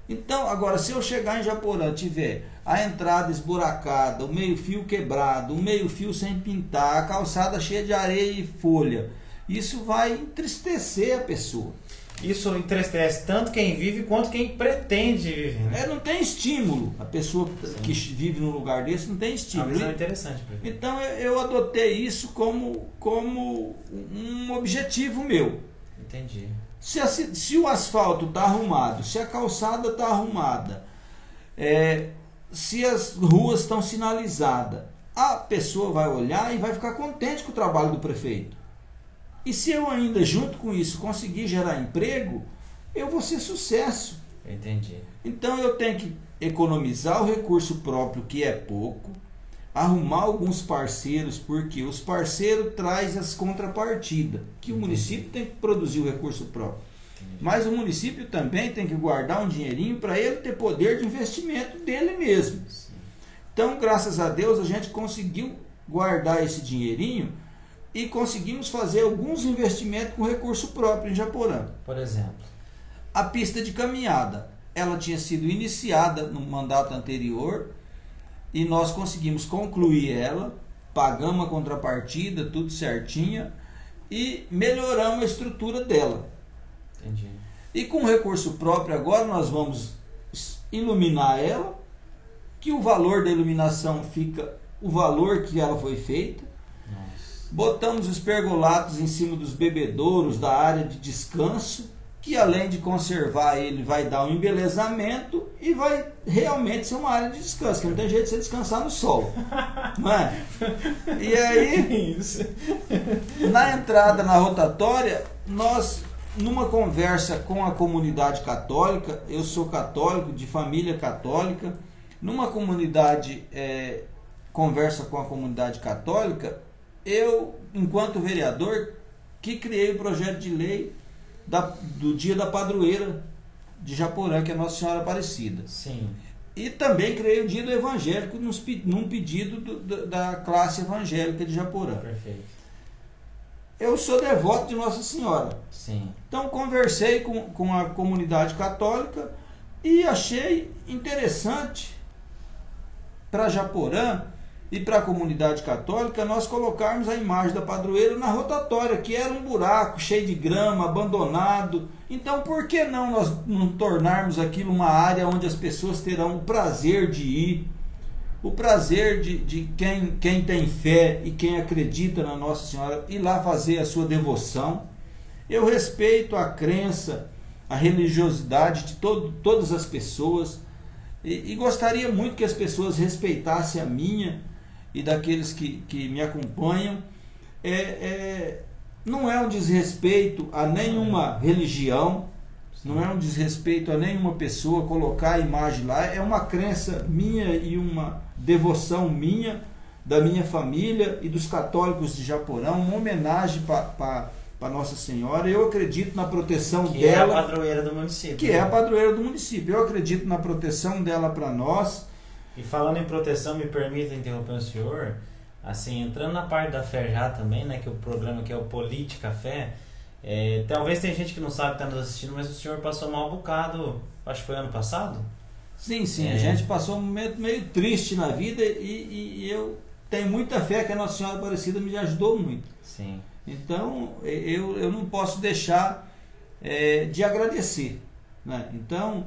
Então, agora, se eu chegar em Japorã tiver a entrada esburacada, o meio-fio quebrado, o meio-fio sem pintar, a calçada cheia de areia e folha, isso vai entristecer a pessoa. Isso entristece tanto quem vive quanto quem pretende viver. Né? É, não tem estímulo. A pessoa que vive num lugar desse não tem É uma estímulo. visão interessante. Então eu adotei isso como, como um objetivo meu. Entendi. Se, a se o asfalto está arrumado, se a calçada está arrumada, é, se as ruas estão sinalizadas, a pessoa vai olhar e vai ficar contente com o trabalho do prefeito. E se eu ainda, junto com isso, conseguir gerar emprego, eu vou ser sucesso. Entendi. Então eu tenho que economizar o recurso próprio, que é pouco, arrumar alguns parceiros, porque os parceiros trazem as contrapartidas, que o Entendi. município tem que produzir o recurso próprio. entendi. Mas o município também tem que guardar um dinheirinho para ele ter poder de investimento dele mesmo. Sim. Então, graças a Deus, a gente conseguiu guardar esse dinheirinho e conseguimos fazer alguns investimentos com recurso próprio em Japorã. Por exemplo. A pista de caminhada, ela tinha sido iniciada no mandato anterior e nós conseguimos concluir ela, pagamos a contrapartida, tudo certinho e melhoramos a estrutura dela. Entendi. E com recurso próprio agora nós vamos iluminar ela, que o valor da iluminação fica o valor que ela foi feita. Botamos os pergolatos em cima dos bebedouros da área de descanso, que além de conservar ele, vai dar um embelezamento e vai realmente ser uma área de descanso, que não tem jeito de você descansar no sol. *laughs* Não é? E aí, na entrada na rotatória, nós, numa conversa com a comunidade católica, eu sou católico, de família católica, numa comunidade, é, conversa com a comunidade católica, eu, enquanto vereador, que criei o projeto de lei da, do dia da padroeira de Japorã, que é Nossa Senhora Aparecida. Sim. E também criei o dia do evangélico nos, num pedido do, da classe evangélica de Japorã. Perfeito. Eu sou devoto de Nossa Senhora. Sim. Então conversei com, com a comunidade católica e achei interessante para Japorã e para a comunidade católica nós colocarmos a imagem da padroeira na rotatória, que era um buraco cheio de grama, abandonado. Então, por que não nós não tornarmos aquilo uma área onde as pessoas terão o prazer de ir, o prazer de, de quem, quem tem fé e quem acredita na Nossa Senhora ir lá fazer a sua devoção? Eu respeito a crença, a religiosidade de todo, todas as pessoas e, e gostaria muito que as pessoas respeitassem a minha e daqueles que, que me acompanham, é, é, não é um desrespeito a nenhuma religião, não é um desrespeito a nenhuma pessoa colocar a imagem lá, é uma crença minha e uma devoção minha, da minha família e dos católicos de Japorão, uma homenagem para Nossa Senhora. Eu acredito na proteção que dela. Que é a padroeira do município. Que é a padroeira do município. Eu acredito na proteção dela para nós e falando em proteção, me permita interromper o senhor, assim, entrando na parte da fé já também, né, que o programa que é o Política Fé, é, talvez tem gente que não sabe que está nos assistindo, mas o senhor passou mal bocado, acho que foi ano passado? Sim, sim, é. a gente passou um momento meio triste na vida e, e, e, eu tenho muita fé que a Nossa Senhora Aparecida me ajudou muito. Sim. Então, eu, eu não posso deixar é, de agradecer. Né? Então,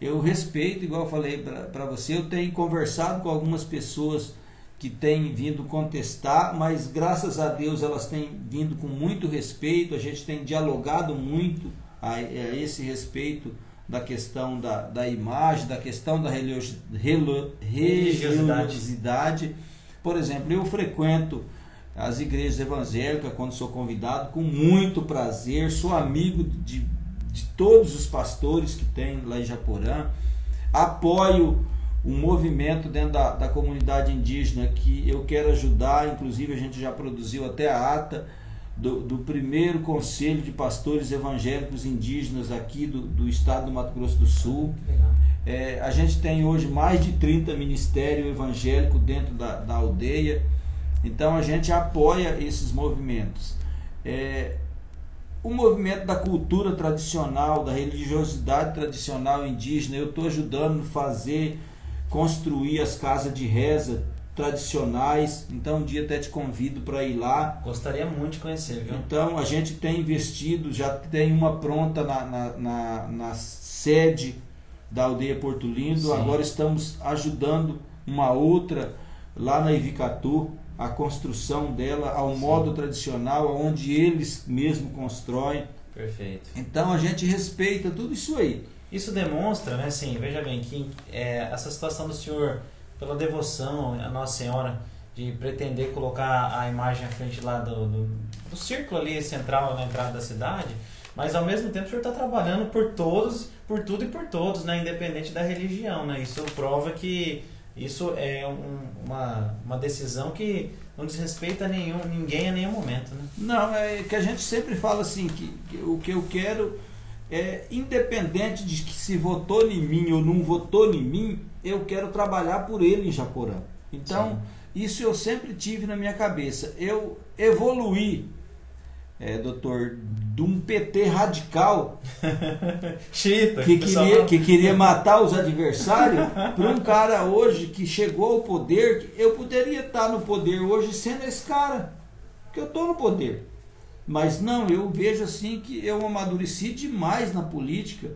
eu respeito, igual eu falei para você, eu tenho conversado com algumas pessoas que têm vindo contestar, mas graças a Deus elas têm vindo com muito respeito, a gente tem dialogado muito a, a esse respeito da questão da, da imagem, da questão da religiosidade. religiosidade. Por exemplo, eu frequento as igrejas evangélicas quando sou convidado com muito prazer, sou amigo de de todos os pastores que tem lá em Japorã. Apoio um movimento dentro da, da comunidade indígena que eu quero ajudar, inclusive a gente já produziu até a ata do, do primeiro conselho de pastores evangélicos indígenas aqui do, do estado do Mato Grosso do Sul. É, a gente tem hoje mais de 30 ministérios evangélicos dentro da, da aldeia, então a gente apoia esses movimentos. É, o movimento da cultura tradicional, da religiosidade tradicional indígena, eu estou ajudando a fazer, construir as casas de reza tradicionais. Então, um dia até te convido para ir lá. Gostaria muito de conhecer, viu? Então, a gente tem investido, já tem uma pronta na, na, na, na sede da aldeia Porto Lindo. Sim. Agora estamos ajudando uma outra lá na Ivicatu a construção dela ao Sim. modo tradicional, onde eles mesmos constroem. Perfeito. Então a gente respeita tudo isso aí. Isso demonstra, né, sim, veja bem, que é, essa situação do senhor, pela devoção a Nossa Senhora, de pretender colocar a imagem à frente lá do, do, do círculo ali central na entrada da cidade, mas ao mesmo tempo o senhor está trabalhando por todos, por tudo e por todos, né, independente da religião, né? Isso prova que isso é um, uma, uma decisão que não desrespeita nenhum, ninguém a nenhum momento. Né? Não, é que a gente sempre fala assim, que, que o que eu quero é, independente de que se votou em mim ou não votou em mim, eu quero trabalhar por ele em Japorã. Então, Sim. isso eu sempre tive na minha cabeça. Eu evoluí é, doutor, de um PT radical *laughs* Chita, que, queria, que queria matar os adversários para um cara hoje que chegou ao poder. Eu poderia estar no poder hoje sendo esse cara, que eu estou no poder. Mas não, eu vejo assim que eu amadureci demais na política.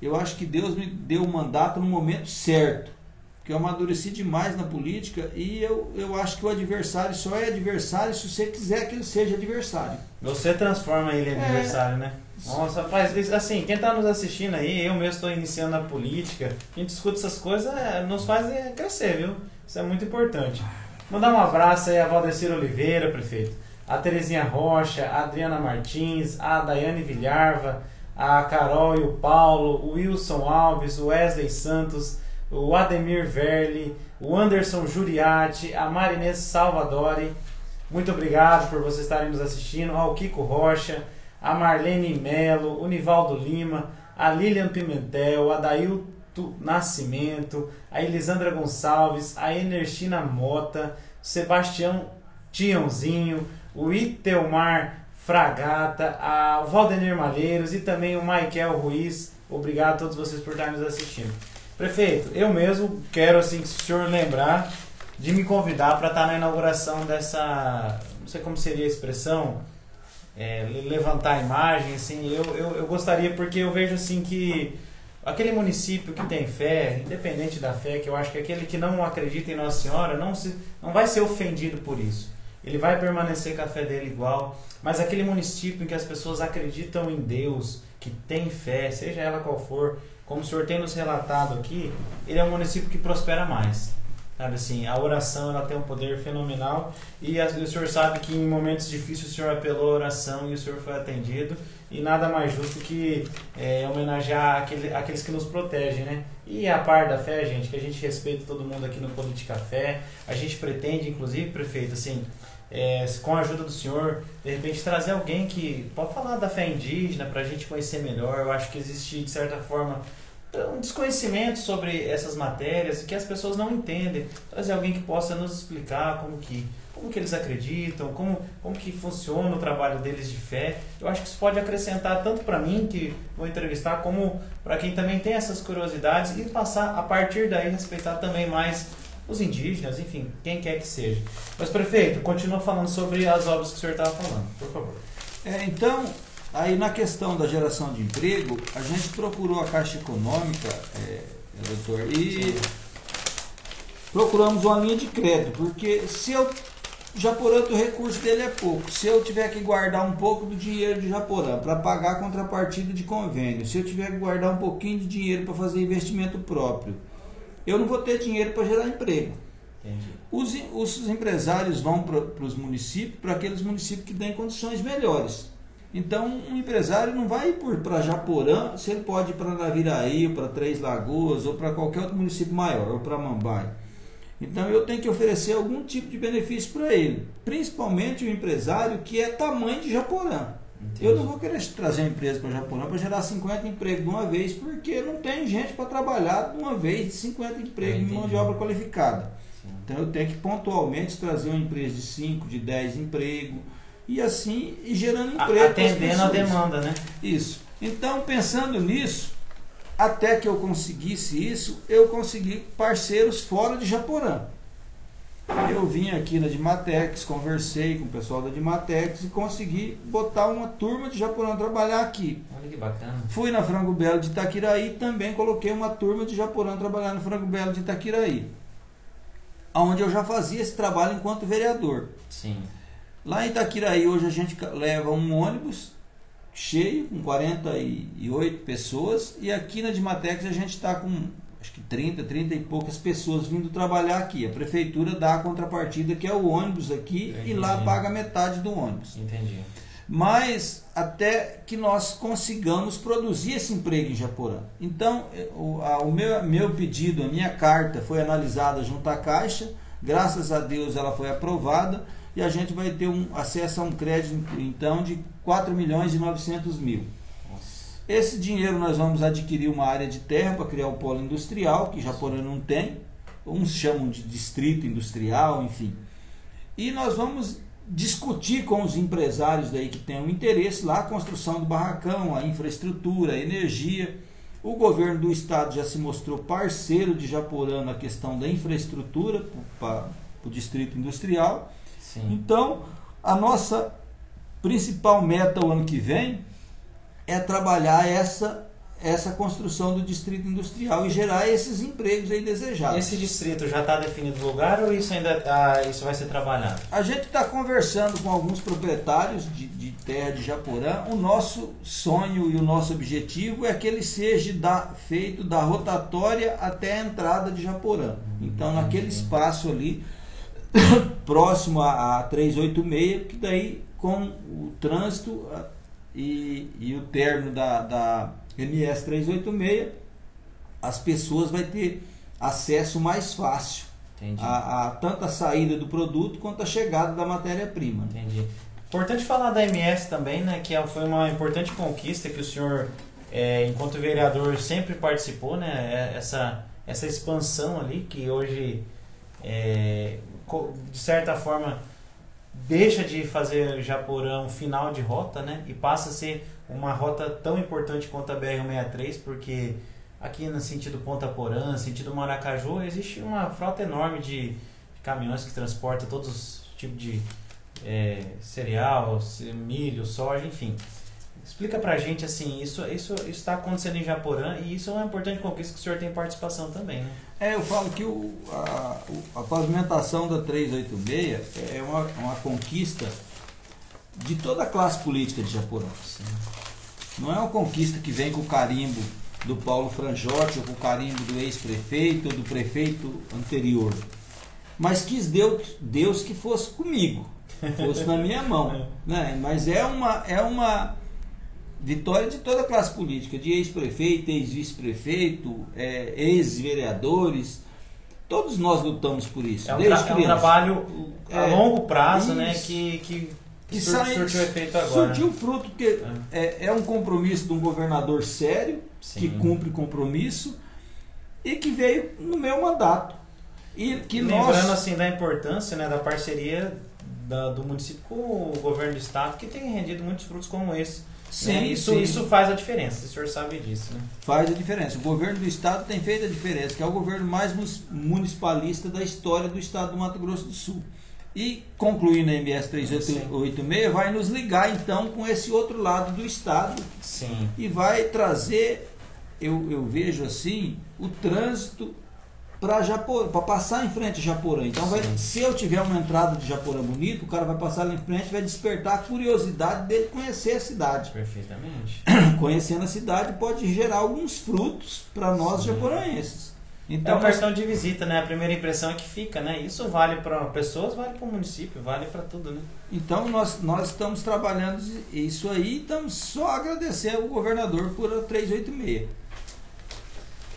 Eu acho que Deus me deu o mandato no momento certo. Porque eu amadureci demais na política e eu, eu acho que o adversário só é adversário se você quiser que ele seja adversário. Você transforma ele em É. adversário, né? Nossa, faz isso. Assim, quem tá nos assistindo aí, eu mesmo estou iniciando na política, a gente escuta essas coisas, é, nos faz é, crescer, viu? Isso é muito importante. Mandar um abraço aí a Valdecir Oliveira, prefeito, a Terezinha Rocha, a Adriana Martins, a Daiane Vilharva, a Carol e o Paulo, o Wilson Alves, o Wesley Santos, o Ademir Verli, o Anderson Juriati, a Marinês Salvadori. Muito obrigado por vocês estarem nos assistindo. Ao Kiko Rocha, a Marlene Melo, o Nivaldo Lima, a Lilian Pimentel, a Dailto Nascimento, a Elisandra Gonçalves, a Enertina Mota, Sebastião Tiãozinho, o Itelmar Fragata, a Valdenir Malheiros e também o Michael Ruiz. Obrigado a todos vocês por estarem nos assistindo. Prefeito, eu mesmo quero assim que o senhor lembrar de me convidar para estar na inauguração dessa, não sei como seria a expressão, é, le- levantar a imagem, assim, eu, eu, eu gostaria porque eu vejo assim que aquele município que tem fé, independente da fé, que eu acho que aquele que não acredita em Nossa Senhora não, se, não vai ser ofendido por isso. Ele vai permanecer com a fé dele igual, mas aquele município em que as pessoas acreditam em Deus, que tem fé, seja ela qual for, como o senhor tem nos relatado aqui, ele é um município que prospera mais. Sabe assim, a oração ela tem um poder fenomenal e a- o senhor sabe que em momentos difíceis o senhor apelou a oração e o senhor foi atendido e nada mais justo que é, homenagear aquele, aqueles que nos protegem, né? E a par da fé, gente, que a gente respeita todo mundo aqui no Política Fé, a gente pretende, inclusive, prefeito, assim, é, com a ajuda do senhor, de repente trazer alguém que pode falar da fé indígena para a gente conhecer melhor. Eu acho que existe, de certa forma, um desconhecimento sobre essas matérias que as pessoas não entendem. Trazer alguém que possa nos explicar como que, como que eles acreditam, como, como que funciona o trabalho deles de fé. Eu acho que isso pode acrescentar tanto para mim, que vou entrevistar, como para quem também tem essas curiosidades e passar a partir daí respeitar também mais os indígenas, enfim, quem quer que seja. Mas, prefeito, continua falando sobre as obras que o senhor estava falando, por favor. É, então, aí na questão da geração de emprego, a gente procurou a Caixa Econômica, é, doutor, e procuramos uma linha de crédito, porque se eu. Japorã, o recurso dele é pouco. Se eu tiver que guardar um pouco do dinheiro de Japorã para pagar a contrapartida de convênio, se eu tiver que guardar um pouquinho de dinheiro para fazer investimento próprio, eu não vou ter dinheiro para gerar emprego. Os, os empresários vão para os municípios, para aqueles municípios que têm condições melhores. Então, um empresário não vai para Japorã, se ele pode ir para Naviraí, ou para Três Lagoas, ou para qualquer outro município maior, ou para Mambai. Então, eu tenho que oferecer algum tipo de benefício para ele, principalmente o empresário que é tamanho de Japorã. Entendi. Eu não vou querer trazer uma empresa para Japorã para gerar 50 empregos de uma vez, porque não tem gente para trabalhar de uma vez de 50 empregos de mão de obra qualificada. Sim. Então eu tenho que pontualmente trazer uma empresa de 5, de 10 empregos e assim e gerando emprego. Atendendo a demanda, né? Isso. Então, pensando nisso, até que eu conseguisse isso, eu consegui parceiros fora de Japorã. Eu vim aqui na Dimatex, conversei com o pessoal da Dimatex e consegui botar uma turma de Japorã trabalhar aqui. Olha que bacana. Fui na Frango Belo de Itaquiraí, também coloquei uma turma de Japorã trabalhar no Frango Belo de Itaquiraí. Onde eu já fazia esse trabalho enquanto vereador. Sim. Lá em Itaquiraí hoje a gente leva um ônibus cheio, com 48 pessoas, e aqui na Dimatex a gente está com acho que 30, 30 e poucas pessoas vindo trabalhar aqui. A prefeitura dá a contrapartida que é o ônibus aqui Eu e lá entendi. paga metade do ônibus. Entendi. Mas até que nós consigamos produzir esse emprego em Japorã. Então, eh, o, a- o meu, meu pedido, a minha carta foi analisada junto à Caixa, graças a Deus ela foi aprovada e a gente vai ter um acesso a um crédito então de 4 milhões e 900 mil. Esse dinheiro nós vamos adquirir uma área de terra para criar o polo industrial, que Japorã não tem. Uns chamam de distrito industrial, enfim. E nós vamos discutir com os empresários daí que tenham interesse lá a construção do barracão, a infraestrutura, a energia. O governo do estado já se mostrou parceiro de Japorã na questão da infraestrutura para o distrito industrial. Sim. Então, a nossa principal meta o ano que vem é trabalhar essa essa construção do distrito industrial e gerar esses empregos aí desejados. Esse distrito já está definido o lugar ou isso ainda ah, isso vai ser trabalhado? A gente está conversando com alguns proprietários de, de, terra de Japorã. O nosso sonho e o nosso objetivo é que ele seja da, feito da rotatória até a entrada de Japorã. Então, naquele espaço ali, *coughs* próximo a, a 386, que daí com o trânsito e, e o término da, da MS 386, as pessoas vão ter acesso mais fácil a, a tanto a saída do produto quanto a chegada da matéria-prima. Entendi. Importante falar da MS também, né, que é, foi uma importante conquista que o senhor, é, enquanto vereador, sempre participou, né, é, essa, essa expansão ali, que hoje, é, de certa forma, deixa de fazer Japorão final de rota, né, e passa a ser uma rota tão importante quanto a BR-163, porque aqui no sentido Ponta Porã, sentido Maracaju, existe uma frota enorme de caminhões que transportam todos os tipos de é, cereal, milho, soja, enfim. Explica pra gente assim, isso isso está acontecendo em Japorã e isso é uma importante conquista que o senhor tem participação também, né? É, eu falo que o, a, a pavimentação da 386 é uma, uma conquista de toda a classe política de Japorã. Sim. Não é uma conquista que vem com o carimbo do Paulo Franjotti ou com o carimbo do ex-prefeito ou do prefeito anterior. Mas quis Deus, Deus que fosse comigo, fosse na minha mão. *laughs* Né? Mas é uma, é uma vitória de toda a classe política, de ex-prefeito, ex-vice-prefeito, é, ex-vereadores. Todos nós lutamos por isso. É um, tra é um trabalho a é, longo prazo, né? Que, que que Sur, sai, surtiu efeito agora. Surtiu fruto, porque é. É, é. um compromisso de um governador sério, Sim. que cumpre compromisso, e que veio no meu mandato. E que Lembrando nós... assim da importância né, da parceria da, do município com o governo do estado, que tem rendido muitos frutos como esse. Sim, né? isso, sim. isso faz a diferença, o senhor sabe disso. Né? Faz a diferença. O governo do estado tem feito a diferença, que é o governo mais municipalista da história do estado do Mato Grosso do Sul. E concluindo a MS 386, vai nos ligar então com esse outro lado do Estado. Sim. E vai trazer, eu, eu vejo assim, o trânsito para para passar em frente a Japorã. Então, vai, se eu tiver uma entrada de Japorã bonito, o cara vai passar ali em frente vai despertar a curiosidade dele conhecer a cidade. Perfeitamente. *clears throat* Conhecendo a cidade pode gerar alguns frutos para nós Sim. japoraenses. Então, é o cartão de visita, né? A primeira impressão é que fica, né? Isso vale para pessoas, vale para o município, vale para tudo, né? Então nós, nós estamos trabalhando isso aí e estamos só agradecer ao governador por a 386.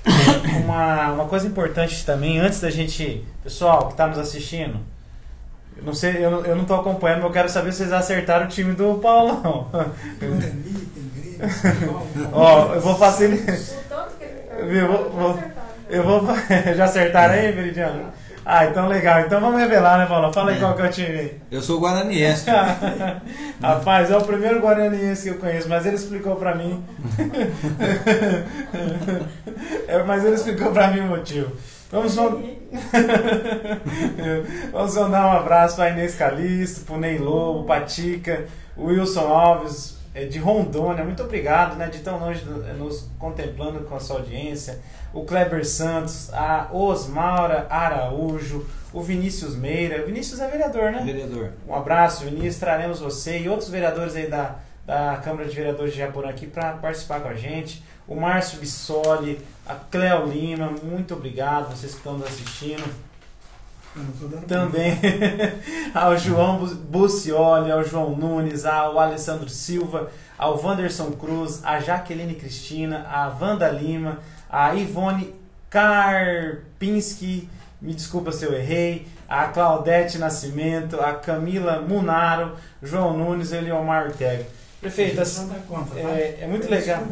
*coughs* Uma, uma coisa importante também, antes da gente. Pessoal que está nos assistindo, eu não sei, eu não, eu não tô acompanhando, mas eu quero saber se vocês acertaram o time do Paulão. *laughs* Ó, eu vou facilitar. Eu vou, vou, eu vou. Já acertaram aí, Veridiano? Ah, então legal. Então vamos revelar, né, Paulo? Fala aí é. qual que é o time. Eu sou guaraniense. *laughs* Rapaz, é o primeiro guaraniense que eu conheço, mas ele explicou pra mim. *laughs* é, mas ele explicou pra mim o motivo. Vamos, *laughs* Vamos mandar um abraço para Inês Calisto, pro Ney Lobo, Patica, Wilson Alves, é, de Rondônia. Muito obrigado, né, de tão longe nos contemplando com a sua audiência o Kleber Santos, a Osmaura Araújo, o Vinícius Meira. O Vinícius é vereador, né? Vereador. Um abraço, Vinícius. Traremos você e outros vereadores aí da, da Câmara de Vereadores de Japorã aqui para participar com a gente. O Márcio Bissoli, a Cleo Lima, muito obrigado, vocês que estão nos assistindo. Também *laughs* ao João Bucioli, ao João Nunes, ao Alessandro Silva, ao Wanderson Cruz, a Jaqueline Cristina, a Wanda Lima, a Ivone Karpinski, me desculpa se eu errei, a Claudete Nascimento, a Camila Munaro, João Nunes e Eliomar Ortega. Prefeito, assim, tá? é, é, muito legal.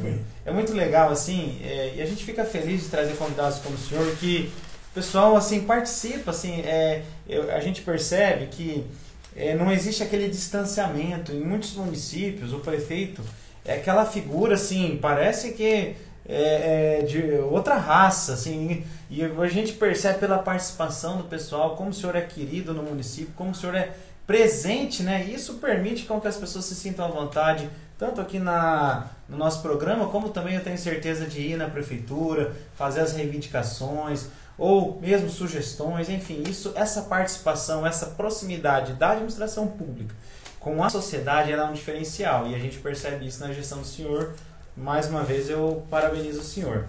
É muito legal, assim, é, e a gente fica feliz de trazer convidados como o senhor, que o pessoal assim, participa, assim, é, eu, a gente percebe que é, não existe aquele distanciamento. Em muitos municípios, o prefeito é aquela figura, assim, parece que é, é, de outra raça, assim, e a gente percebe pela participação do pessoal como o senhor é querido no município, como o senhor é presente, né? E isso permite com que as pessoas se sintam à vontade tanto aqui na, no nosso programa, como também eu tenho certeza de ir na prefeitura, fazer as reivindicações ou mesmo sugestões, enfim, isso, essa participação, essa proximidade da administração pública com a sociedade ela é um diferencial e a gente percebe isso na gestão do senhor. Mais uma vez eu parabenizo o senhor.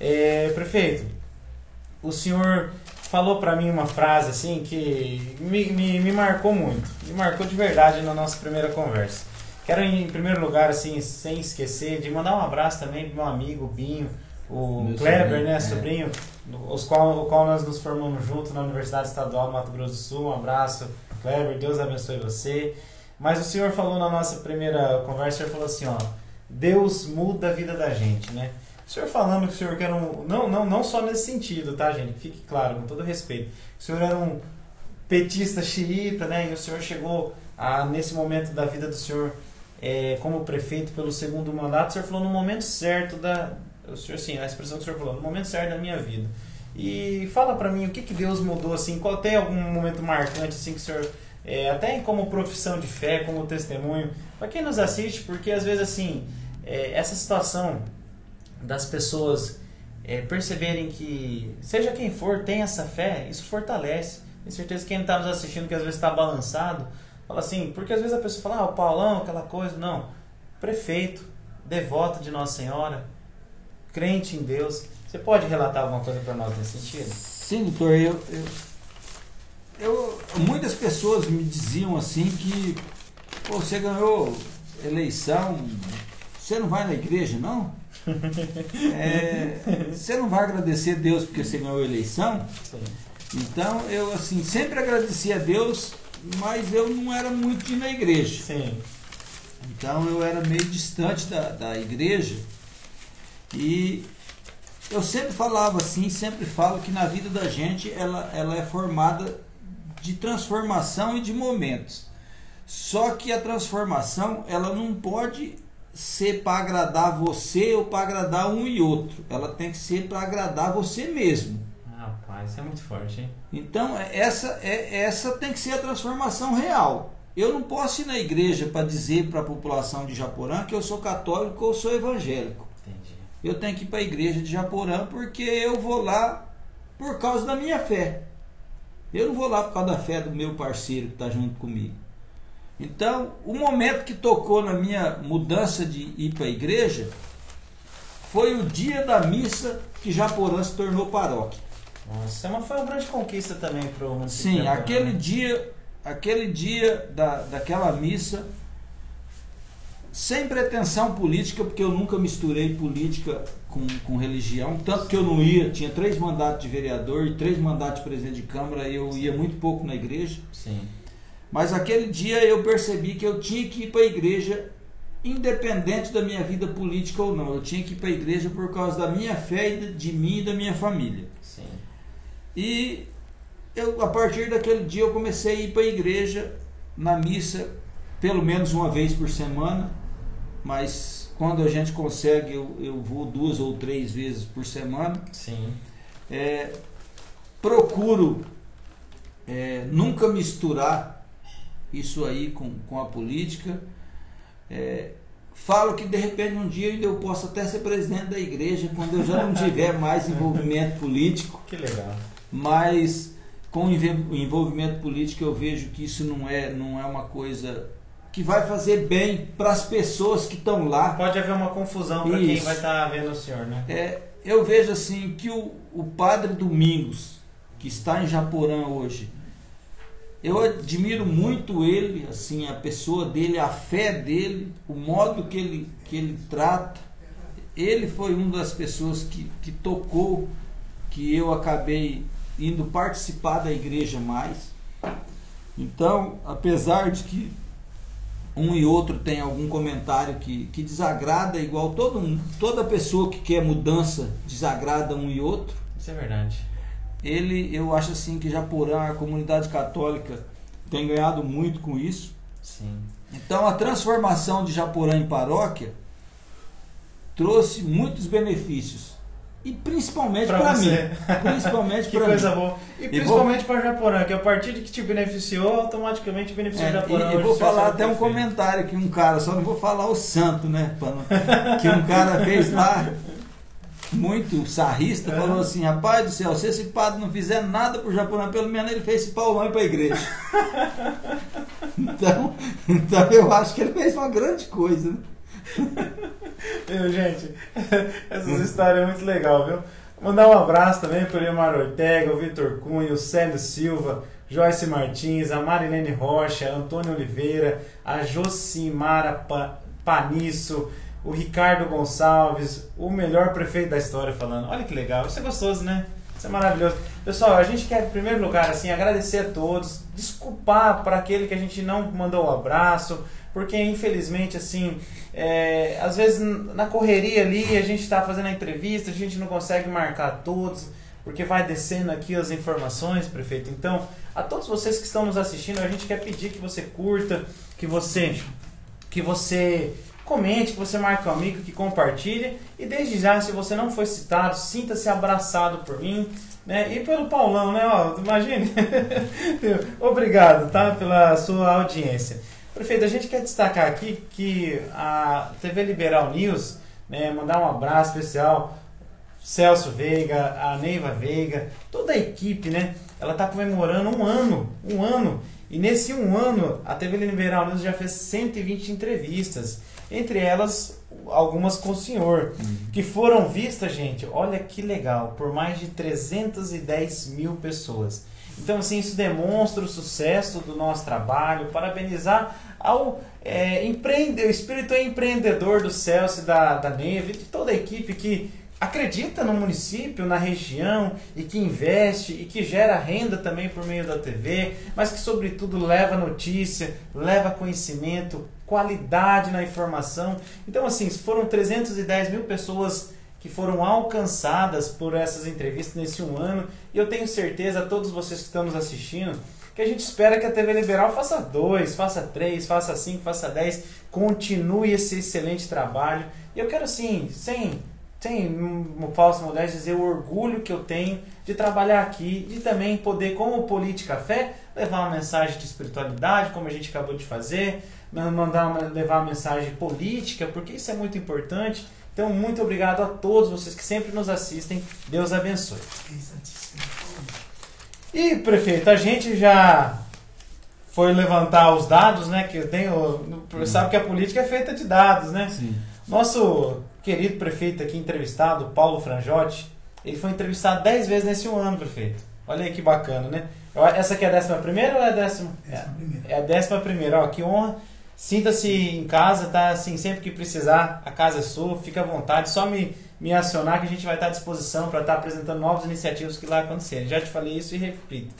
É, prefeito, o senhor falou para mim uma frase assim que me, me, me marcou muito, me marcou de verdade na nossa primeira conversa. Quero em primeiro lugar, assim, sem esquecer, de mandar um abraço também pro meu amigo Binho, o Meu Kleber, sobrinho, né, é. sobrinho, os qual, o qual nós nos formamos junto na Universidade Estadual do Mato Grosso do Sul. Um abraço, Kleber, Deus abençoe você. Mas o senhor falou na nossa primeira conversa, o senhor falou assim, ó, Deus muda a vida da gente, né? O senhor falando que o senhor quer um. Não, não, não só nesse sentido, tá, gente? Fique claro, com todo respeito. O senhor era um petista xiita, né? E o senhor chegou a, nesse momento da vida do senhor é, como prefeito pelo segundo mandato, o senhor falou no momento certo da. O senhor, assim, a expressão que o senhor falou, no momento certo da minha vida. E fala pra mim o que, que Deus mudou, assim, qual tem algum momento marcante, assim, que o senhor. É, até como profissão de fé, como testemunho, para quem nos assiste, porque às vezes assim, é, essa situação das pessoas é, perceberem que, seja quem for, tem essa fé, isso fortalece. Tenho certeza que quem está nos assistindo, que às vezes está balançado, fala assim, porque às vezes a pessoa fala, ah, o Paulão, aquela coisa. Não. Prefeito, devoto de Nossa Senhora, crente em Deus. Você pode relatar alguma coisa para nós nesse sentido? Sim, doutor, eu, eu, eu- Muitas pessoas me diziam assim que "Pô, você ganhou eleição, você não vai na igreja, não? *laughs* É, você não vai agradecer a Deus porque você ganhou eleição? Sim. Então eu assim sempre agradeci a Deus, mas eu não era muito de ir na igreja. Sim. Então eu era meio distante da, da igreja e eu sempre falava assim, sempre falo que na vida da gente ela, ela é formada de transformação e de momentos. Só que a transformação ela não pode ser para agradar você ou para agradar um e outro. Ela tem que ser para agradar você mesmo. Ah, Rapaz, isso é muito forte, hein? Então, é- essa, é, essa tem que ser a transformação real. Eu não posso ir na igreja para dizer para a população de Japorã que eu sou católico ou sou evangélico. Entendi. Eu tenho que ir para a igreja de Japorã porque eu vou lá por causa da minha fé. Eu não vou lá por causa da fé do meu parceiro que está junto comigo. Então, o momento que tocou na minha mudança de ir para a igreja foi o dia da missa que Japorã se tornou paróquia. Nossa, mas foi uma grande conquista também para o. Sim, aquele né? dia, aquele dia da, daquela missa, sem pretensão política, porque eu nunca misturei política com, com religião, tanto que eu não ia, tinha três mandatos de vereador e três mandatos de presidente de Câmara, eu ia muito pouco na igreja, Sim. mas aquele dia eu percebi que eu tinha que ir para a igreja, independente da minha vida política ou não, eu tinha que ir para a igreja por causa da minha fé, e de- de mim e da minha família. Sim. E eu, a partir daquele dia eu comecei a ir para a igreja na missa pelo menos uma vez por semana, mas quando a gente consegue eu, eu vou duas ou três vezes por semana. Sim. É, procuro é, nunca misturar isso aí com, com a política. É, falo que de repente um dia eu posso até ser presidente da igreja quando eu já não tiver *laughs* mais envolvimento político Que legal. mas com o envolvimento político eu vejo que isso não é, não é uma coisa que vai fazer bem para as pessoas que estão lá. Pode haver uma confusão para quem vai estar vendo o senhor, né? É, eu vejo assim que o, o padre Domingos, que está em Japorã hoje, eu admiro muito ele, assim, a pessoa dele, a fé dele, o modo que ele, que ele trata. Ele foi uma das pessoas que, que tocou, que eu acabei indo participar da igreja mais. Então, apesar de que um e outro tem algum comentário que, que desagrada, igual todo, um- toda pessoa que quer mudança desagrada um e outro, Isso é verdade. ele, eu acho assim que Japorã, a comunidade católica, tem ganhado muito com isso. Sim. Então a transformação de Japorã em paróquia trouxe muitos benefícios. E principalmente para mim. Principalmente *laughs* para coisa mim. boa. E, principalmente para Japorã, que a partir de que te beneficiou, automaticamente beneficiou É, o Japorã. e, e vou falar até um o que fez. comentário que um cara, só não vou falar o santo, né? que um cara fez lá, muito sarrista, É. falou assim, rapaz do céu, se esse padre não fizer nada pro Japorã, pelo menos ele fez esse paulão aí pra igreja. *laughs* então, *laughs* então eu acho que ele fez uma grande coisa, né? *laughs* Viu, gente? *laughs* Essas histórias é muito legal, viu? Mandar um abraço também para o Leomar Ortega, o Vitor Cunha, o Célio Silva, Joyce Martins, a Marilene Rocha, Antônio Oliveira, a Josimara Pa- Panisso, o Ricardo Gonçalves, o melhor prefeito da história falando. Olha que legal, isso é gostoso, né? Isso é maravilhoso. Pessoal, a gente quer, em primeiro lugar, assim, agradecer a todos, desculpar para aquele que a gente não mandou o abraço, porque infelizmente, assim, é, às vezes na correria ali, a gente está fazendo a entrevista, a gente não consegue marcar todos, porque vai descendo aqui as informações, prefeito. Então, a todos vocês que estão nos assistindo, a gente quer pedir que você curta, que você que você comente, que você marque um amigo, que compartilhe. E desde já, se você não foi citado, sinta-se abraçado por mim. Né? E pelo Paulão, né? Ó, imagine. *laughs* Obrigado, tá? Pela sua audiência. Prefeito, a gente quer destacar aqui que a TV Liberal News, né, mandar um abraço especial Celso Veiga, a Neiva Veiga, toda a equipe, né? Ela está comemorando um ano, um ano. E nesse um ano, a TV Liberal News já fez 120 entrevistas. Entre elas, algumas com o senhor, que foram vistas, gente, olha que legal, por mais de 310 mil pessoas. Então, assim, isso demonstra o sucesso do nosso trabalho. Parabenizar ao é, o espírito empreendedor do Celso e da, da Neve, de toda a equipe que acredita no município, na região e que investe e que gera renda também por meio da TV, mas que, sobretudo, leva notícia, leva conhecimento, qualidade na informação. Então, assim, foram 310 mil pessoas que foram alcançadas por essas entrevistas nesse um ano. E eu tenho certeza, a todos vocês que estão nos assistindo, que a gente espera que a TV Liberal faça dois, faça três, faça cinco, faça dez, continue esse excelente trabalho. E eu quero assim, sem, sem um falso modéstia, dizer o orgulho que eu tenho de trabalhar aqui, de também poder, como Política Fé, levar uma mensagem de espiritualidade, como a gente acabou de fazer, mandar uma, levar uma mensagem política, porque isso é muito importante. Então, muito obrigado a todos vocês que sempre nos assistem. Deus abençoe. E, prefeito, a gente já foi levantar os dados, né? Que eu tenho. Sabe que a política é feita de dados, né? Sim. Nosso querido prefeito aqui entrevistado, Paulo Franjotti, ele foi entrevistado 10 vezes nesse um ano, prefeito. Olha aí que bacana, né? Essa aqui é a décima primeira ou é a décima? Décima primeira. É a décima primeira, ó, que honra. Sinta-se em casa, tá? Assim, sempre que precisar, a casa é sua, fica à vontade, só me, me acionar que a gente vai estar à disposição para estar apresentando novas iniciativas que lá acontecerem. Já te falei isso e repito.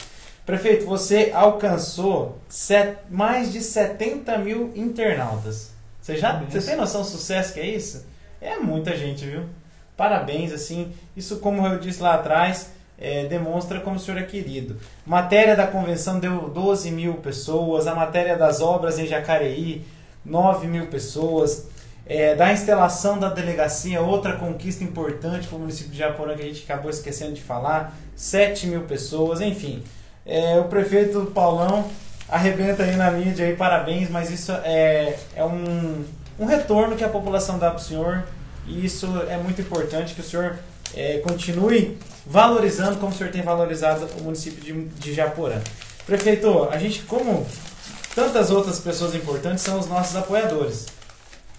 Prefeito, você alcançou set, mais de 70 mil internautas. Você já você tem noção do sucesso que é isso? É muita gente, viu? Parabéns, assim. Isso, como eu disse lá atrás, é, demonstra como o senhor é querido. Matéria da convenção deu 12 mil pessoas, a matéria das obras em Jacareí, 9 mil pessoas. É, da instalação da delegacia, outra conquista importante para o município de Japorã que a gente acabou esquecendo de falar, 7 mil pessoas, enfim. É, o prefeito Paulão arrebenta aí na mídia, aí, parabéns, mas isso é, é um, um retorno que a população dá para o senhor e isso é muito importante que o senhor é, continue valorizando como o senhor tem valorizado o município de, de Japorã. Prefeito, a gente, como tantas outras pessoas importantes, são os nossos apoiadores,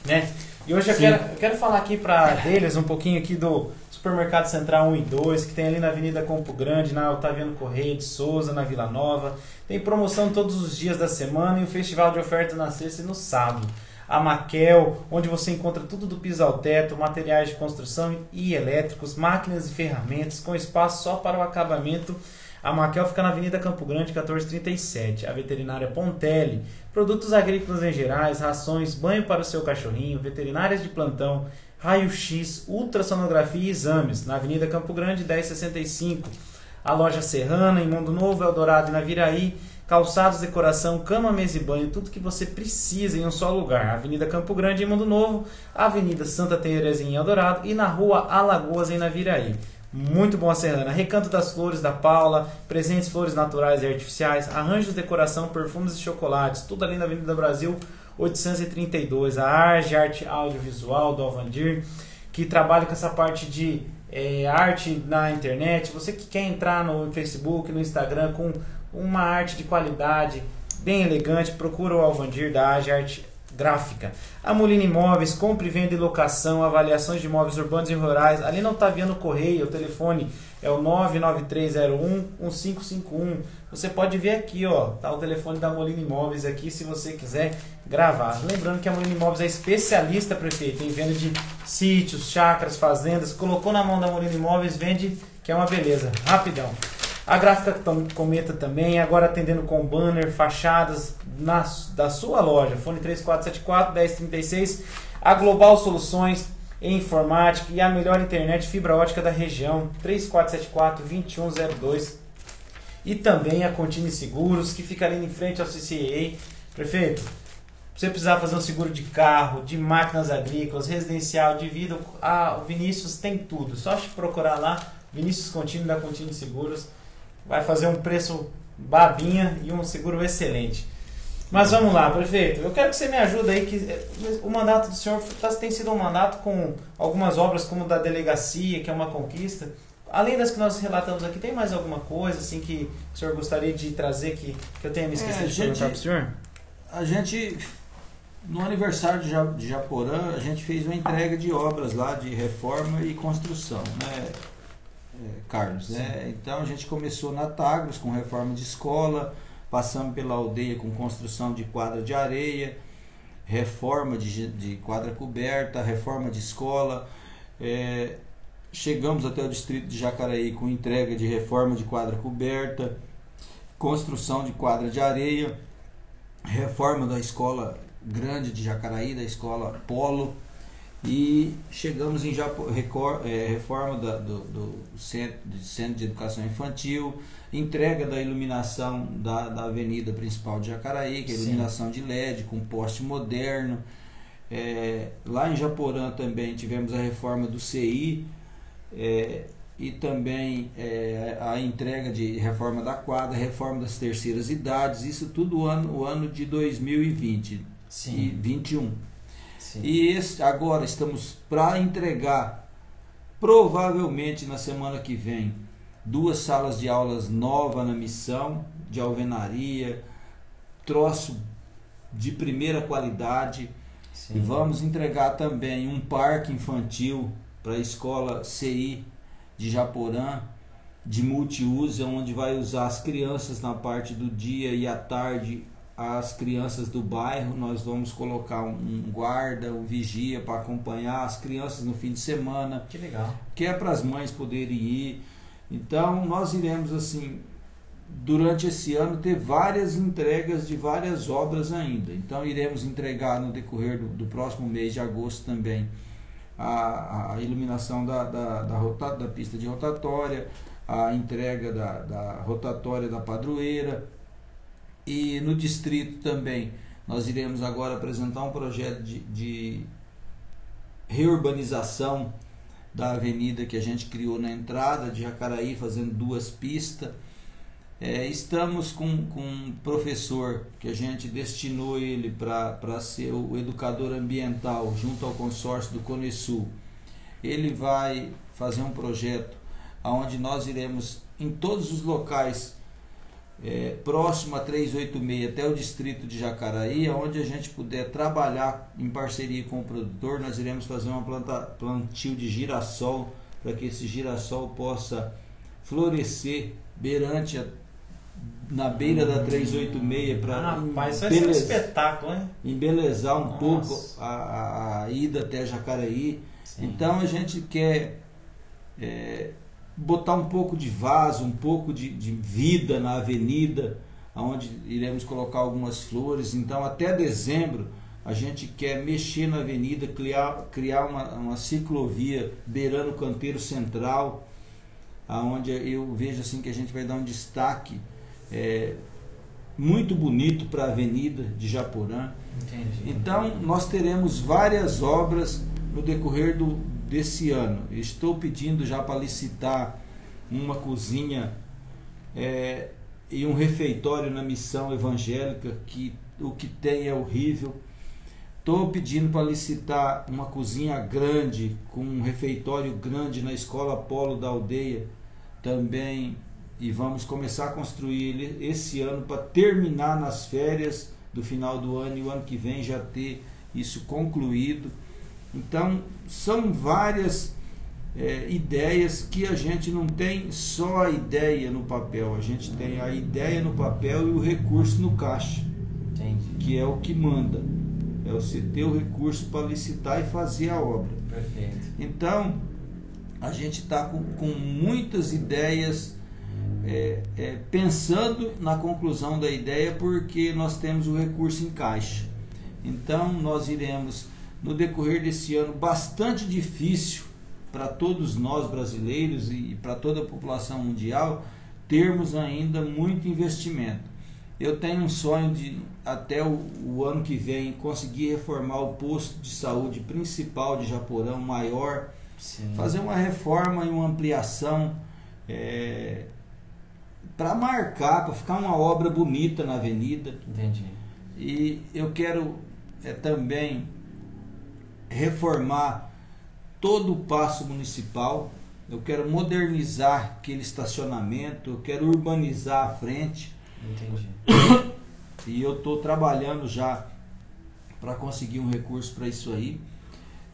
né? E hoje eu quero, eu quero falar aqui para deles um pouquinho aqui do Supermercado Central 1 e 2, que tem ali na Avenida Campo Grande, na Otaviano Correia de Souza, na Vila Nova. Tem promoção todos os dias da semana e o festival de ofertas na sexta e no sábado. A Maquel, onde você encontra tudo do piso ao teto, materiais de construção e elétricos, máquinas e ferramentas, com espaço só para o acabamento. A Maquel fica na Avenida Campo Grande, 1437. A veterinária Pontelli, produtos agrícolas em gerais, rações, banho para o seu cachorrinho, veterinárias de plantão, raio-x, ultrassonografia e exames, na Avenida Campo Grande, 1065. A loja Serrana, em Mundo Novo, Eldorado e na Viraí, calçados, decoração, cama, mesa e banho, tudo que você precisa em um só lugar. Avenida Campo Grande em Mundo Novo, Avenida Santa Terezinha em Eldorado e na Rua Alagoas em Naviraí. Muito bom a Serrana. Recanto das Flores da Paula, presentes flores naturais e artificiais, arranjos, decoração, perfumes e chocolates, tudo ali na Avenida Brasil 832. A Arge, arte audiovisual do Alvandir, que trabalha com essa parte de é, arte na internet. Você que quer entrar no Facebook, no Instagram com uma arte de qualidade, bem elegante, procura o Alvandir da Arge Arte gráfica. A Molina Imóveis, compra e venda e locação, avaliações de imóveis urbanos e rurais. Ali não está vendo correio, o telefone é o 99301-1551. Você pode ver aqui, ó, tá o telefone da Molina Imóveis aqui, se você quiser gravar. Lembrando que a Molina Imóveis é especialista, prefeito, em venda de sítios, chácaras, fazendas. Colocou na mão da Molina Imóveis, vende, que é uma beleza. Rapidão. A gráfica Cometa também, agora atendendo com banner, fachadas na, da sua loja. Fone 3474 1036. A Global Soluções em Informática e a melhor internet fibra ótica da região. 3474 2102. E também a Contine Seguros, que fica ali em frente ao CCA. Prefeito, se você precisar fazer um seguro de carro, de máquinas agrícolas, residencial, de vida, o Vinícius tem tudo. Só te procurar lá, Vinícius Contine da Contine Seguros vai fazer um preço babinha e um seguro excelente. Mas vamos lá, prefeito. Eu quero que você me ajude aí, que eh, o mandato do senhor tá, tem sido um mandato com algumas obras como da delegacia, que é uma conquista. Além das que nós relatamos aqui, tem mais alguma coisa assim que o senhor gostaria de trazer que, que eu tenha me esquecido É, de perguntar para o senhor? A gente, no aniversário de, Ja- de Japorã, a gente fez uma entrega de obras lá de reforma e construção, né, é, Carlos? Né? Então a gente começou na Tagros com reforma de escola, passamos pela aldeia com construção de quadra de areia, reforma de, de quadra coberta, reforma de escola. é, chegamos até o distrito de Jacaraí com entrega de reforma de quadra coberta, construção de quadra de areia reforma da escola grande de Jacaraí, da escola Polo, e chegamos em Japo, recor- eh, reforma da- do, do centro, de centro de educação infantil, entrega da iluminação da, da avenida principal de Jacaraí, que é Sim. iluminação de LED com poste moderno. Eh, lá em Japorã também tivemos a reforma do CI, eh, e também eh, a entrega de reforma da quadra, reforma das terceiras idades, isso tudo o ano, o ano de 2020 e Sim. 21. Sim. E esse, agora estamos para entregar, provavelmente na semana que vem, duas salas de aulas novas na missão, de alvenaria, troço de primeira qualidade. sim. E vamos entregar também um parque infantil para a escola CI de Japorã, de multiuso, onde vai usar as crianças na parte do dia e à tarde as crianças do bairro. Nós vamos colocar um guarda, um vigia para acompanhar as crianças no fim de semana Que legal. que é para as mães poderem ir. Então, nós iremos, assim, durante esse ano, ter várias entregas de várias obras ainda. Então, iremos entregar no decorrer do, do próximo mês de agosto também a, a iluminação da, da, da, rota- da pista de rotatória, a entrega da, da rotatória da padroeira. E no distrito também, nós iremos agora apresentar um projeto de, de reurbanização da avenida que a gente criou na entrada de Jacaraí, fazendo duas pistas. É, estamos com, com um professor que a gente destinou ele para ser o educador ambiental junto ao consórcio do Conesul. Ele vai fazer um projeto onde nós iremos em todos os locais é, próximo a 386 até o distrito de Jacaraí, onde a gente puder trabalhar em parceria com o produtor, nós iremos fazer uma planta, plantio de girassol para que esse girassol possa florescer beirante a, na beira da 386 para Ah, rapaz, ser um espetáculo, hein? embelezar um Nossa. pouco a, a- a ida até Jacaraí. Sim. Então a gente quer é, botar um pouco de vaso, um pouco de, de vida na avenida, onde iremos colocar algumas flores. Então até dezembro a gente quer mexer na avenida, criar, criar uma, uma ciclovia beirando o canteiro central, aonde eu vejo assim que a gente vai dar um destaque é, muito bonito para a Avenida de Japorã. Entendi. Então, nós teremos várias obras no decorrer do, desse ano. Estou pedindo já para licitar uma cozinha é, e um refeitório na missão evangélica, que o que tem é horrível. Estou pedindo para licitar uma cozinha grande, com um refeitório grande na escola Polo da aldeia também. E vamos começar a construir ele esse ano para terminar nas férias do final do ano e o ano que vem já ter isso concluído. Então, são várias é, ideias que a gente não tem só a ideia no papel, a gente tem a ideia no papel e o recurso no caixa, Entendi. que é o que manda. É você ter o recurso para licitar e fazer a obra. Perfeito. Então, a gente está com, com muitas ideias, é, é, pensando na conclusão da ideia, porque nós temos o recurso em caixa. Então, nós iremos, no decorrer desse ano bastante difícil para todos nós brasileiros e para toda a população mundial, termos ainda muito investimento. Eu tenho um sonho de, até o, o, ano que vem, conseguir reformar o posto de saúde principal de Japorão, maior, Sim. fazer uma reforma e uma ampliação é, para marcar, para ficar uma obra bonita na avenida. Entendi. E eu quero é, também reformar todo o passo municipal. Eu quero modernizar aquele estacionamento, eu quero urbanizar a frente. Entendi. E eu estou trabalhando já para conseguir um recurso para isso aí.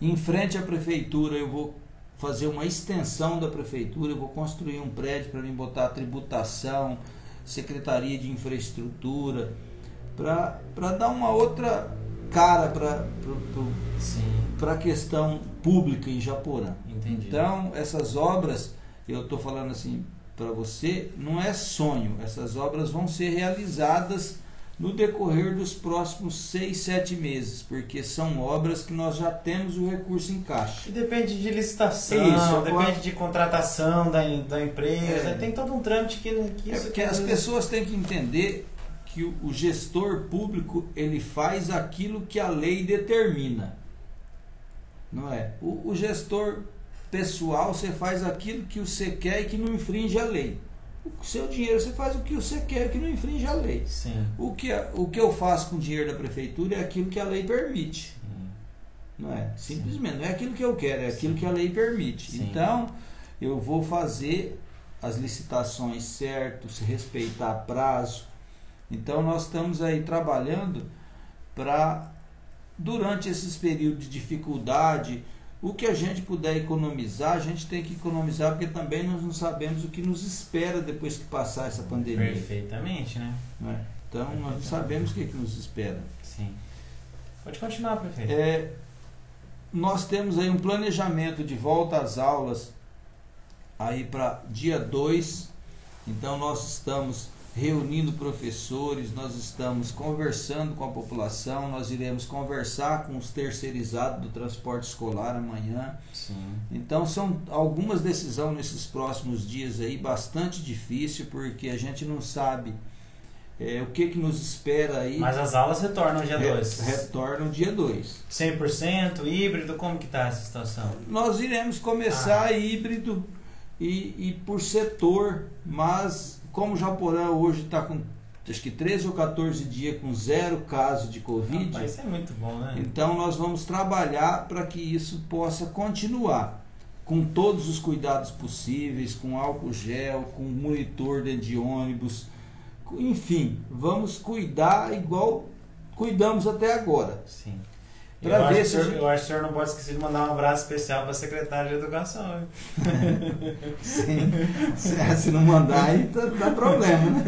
Em frente à prefeitura, eu vou fazer uma extensão da prefeitura, eu vou construir um prédio para mim botar tributação, secretaria de infraestrutura, para dar uma outra cara para a questão pública em Japorã. Entendi. Então, essas obras, eu estou falando assim para você, não é sonho, essas obras vão ser realizadas no decorrer dos próximos seis, sete meses, porque são obras que nós já temos o recurso em caixa. E depende de licitação, Isso, depende de contratação da, da empresa, É. tem todo um trâmite que, que É isso porque as pessoas têm que entender que o, o gestor público ele faz aquilo que a lei determina, não é? O, o gestor pessoal você faz aquilo que você quer e que não infringe a lei. O seu dinheiro você faz o que você quer e que não infringe a lei. Sim. O que, o que eu faço com o dinheiro da prefeitura é aquilo que a lei permite. sim. Não é? Simplesmente, não é aquilo que eu quero, é aquilo que a lei permite. Sim. Então, eu vou fazer as licitações certo, se respeitar prazo. Então, nós estamos aí trabalhando para, durante esses períodos de dificuldade, o que a gente puder economizar, a gente tem que economizar, porque também nós não sabemos o que nos espera depois que passar essa pandemia. Perfeitamente, né? é? Então, nós não sabemos o que, que nos espera. Sim. Pode continuar, prefeito. É, nós temos aí um planejamento de volta às aulas aí para dia 2. Então nós estamos reunindo professores, nós estamos conversando com a população, nós iremos conversar com os terceirizados do transporte escolar amanhã. Sim. Então são algumas decisões nesses próximos dias aí bastante difícil porque a gente não sabe é, o que que nos espera aí. Mas as aulas retornam dia Re- 2. Retornam dia 2. 100% híbrido, como que tá essa situação? Nós iremos começar Ah. híbrido e, e por setor, mas como Japorã hoje está com acho que 13 ou 14 dias com zero caso de Covid, Rapaz, isso é muito bom, né? então nós vamos trabalhar para que isso possa continuar com todos os cuidados possíveis, com álcool gel, com monitor dentro de ônibus, enfim, vamos cuidar igual cuidamos até agora. Sim. Pra eu, ver acho que se o a senhor, gente- eu acho que o senhor não pode esquecer de mandar um abraço especial para a secretária de Educação. hein? *laughs* Sim. se, *laughs* se não mandar aí tá- dá problema, né?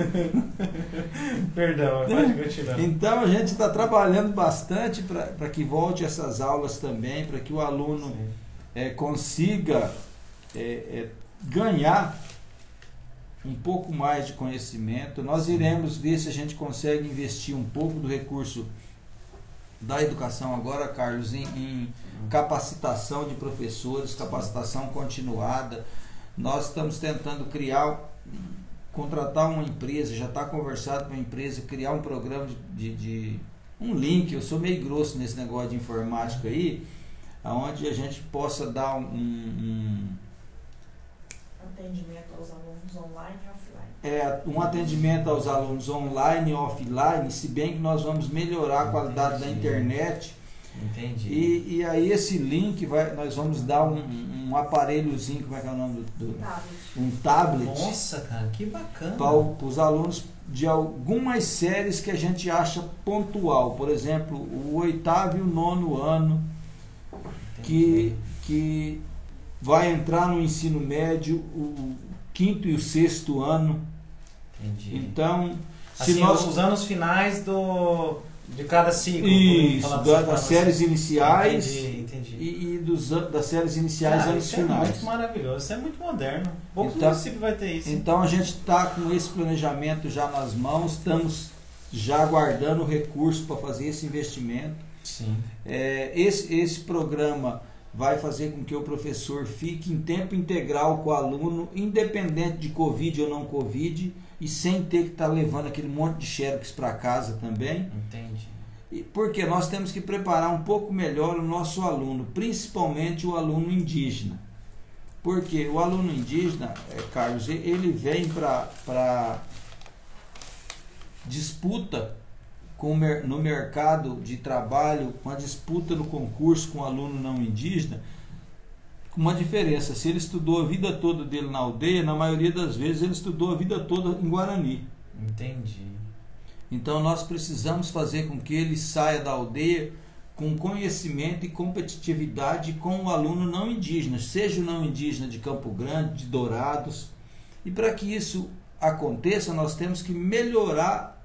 *laughs* Perdão, pode continuar. Então a gente está trabalhando bastante para que volte essas aulas também, para que o aluno eh, consiga eh, eh, ganhar um pouco mais de conhecimento. Nós iremos ver se a gente consegue investir um pouco do recurso da educação agora, Carlos, em, em capacitação de professores, capacitação continuada. Nós estamos tentando criar contratar uma empresa, já está conversado com a empresa, criar um programa de, de, um link, eu sou meio grosso nesse negócio de informática aí, onde a gente possa dar um, um atendimento aos alunos online offline. É, um atendimento aos alunos online e offline, se bem que nós vamos melhorar a qualidade Entendi. da internet. Entendi. E, e aí esse link vai, nós vamos dar um, um aparelhozinho, como é que é o nome do, do tablet. um tablet. Nossa, cara, que bacana. Para os alunos de algumas séries que a gente acha pontual. Por exemplo, o oitavo e o nono ano, que, que vai entrar no ensino médio o quinto e o sexto ano. Entendi. Então, se assim, nós os anos finais do de cada ciclo. Isso, da, das séries iniciais entendi, entendi. E, e, dos, das séries iniciais ah, anos isso finais. É muito maravilhoso, isso é muito moderno. Pouco então, município vai ter isso. Então a gente está com esse planejamento já nas mãos, estamos já guardando recurso para fazer esse investimento. Sim. É, esse, esse programa vai fazer com que o professor fique em tempo integral com o aluno, independente de Covid ou não Covid, e sem ter que estar tá levando aquele monte de xerox para casa também. Entendi. E porque nós temos que preparar um pouco melhor o nosso aluno, principalmente o aluno indígena. Porque o aluno indígena, é, Carlos, ele vem para disputa com, no mercado de trabalho, com a disputa no concurso com o aluno não indígena, com uma diferença. Se ele estudou a vida toda dele na aldeia, na maioria das vezes ele estudou a vida toda em Guarani. Entendi. Então nós precisamos fazer com que ele saia da aldeia com conhecimento e competitividade com o aluno não indígena, seja o não indígena de Campo Grande, de Dourados. E para que isso aconteça, nós temos que melhorar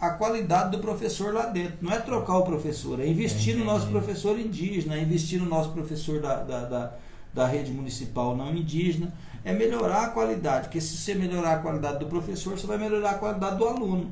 a qualidade do professor lá dentro. Não é trocar o professor, é investir no nosso professor indígena, é investir no nosso professor da, da, da, da, rede municipal não indígena, é melhorar a qualidade, porque se você melhorar a qualidade do professor, você vai melhorar a qualidade do aluno.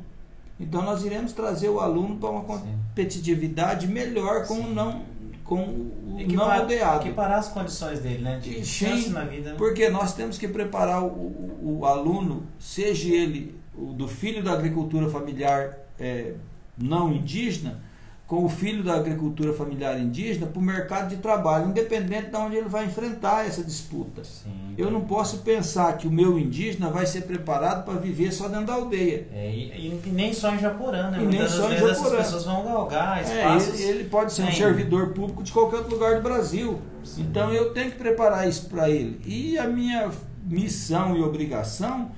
Então nós iremos trazer o aluno para uma competitividade melhor com o não com o Equipar, não aldeado. Equiparar as condições dele, né? De chance na vida. Né? Porque nós temos que preparar o, o, o aluno, seja ele do filho da agricultura familiar é, não indígena com o filho da agricultura familiar indígena para o mercado de trabalho, independente de onde ele vai enfrentar essa disputa. Sim, eu não posso pensar que o meu indígena vai ser preparado para viver só dentro da aldeia. É, e, e, nem só em Japorã, né? E Muitas nem só em Japorã. essas pessoas vão galgar espaços. É, ele, ele, pode ser um servidor público de qualquer outro lugar do Brasil. Sim. Então eu tenho que preparar isso para ele. E a minha missão e obrigação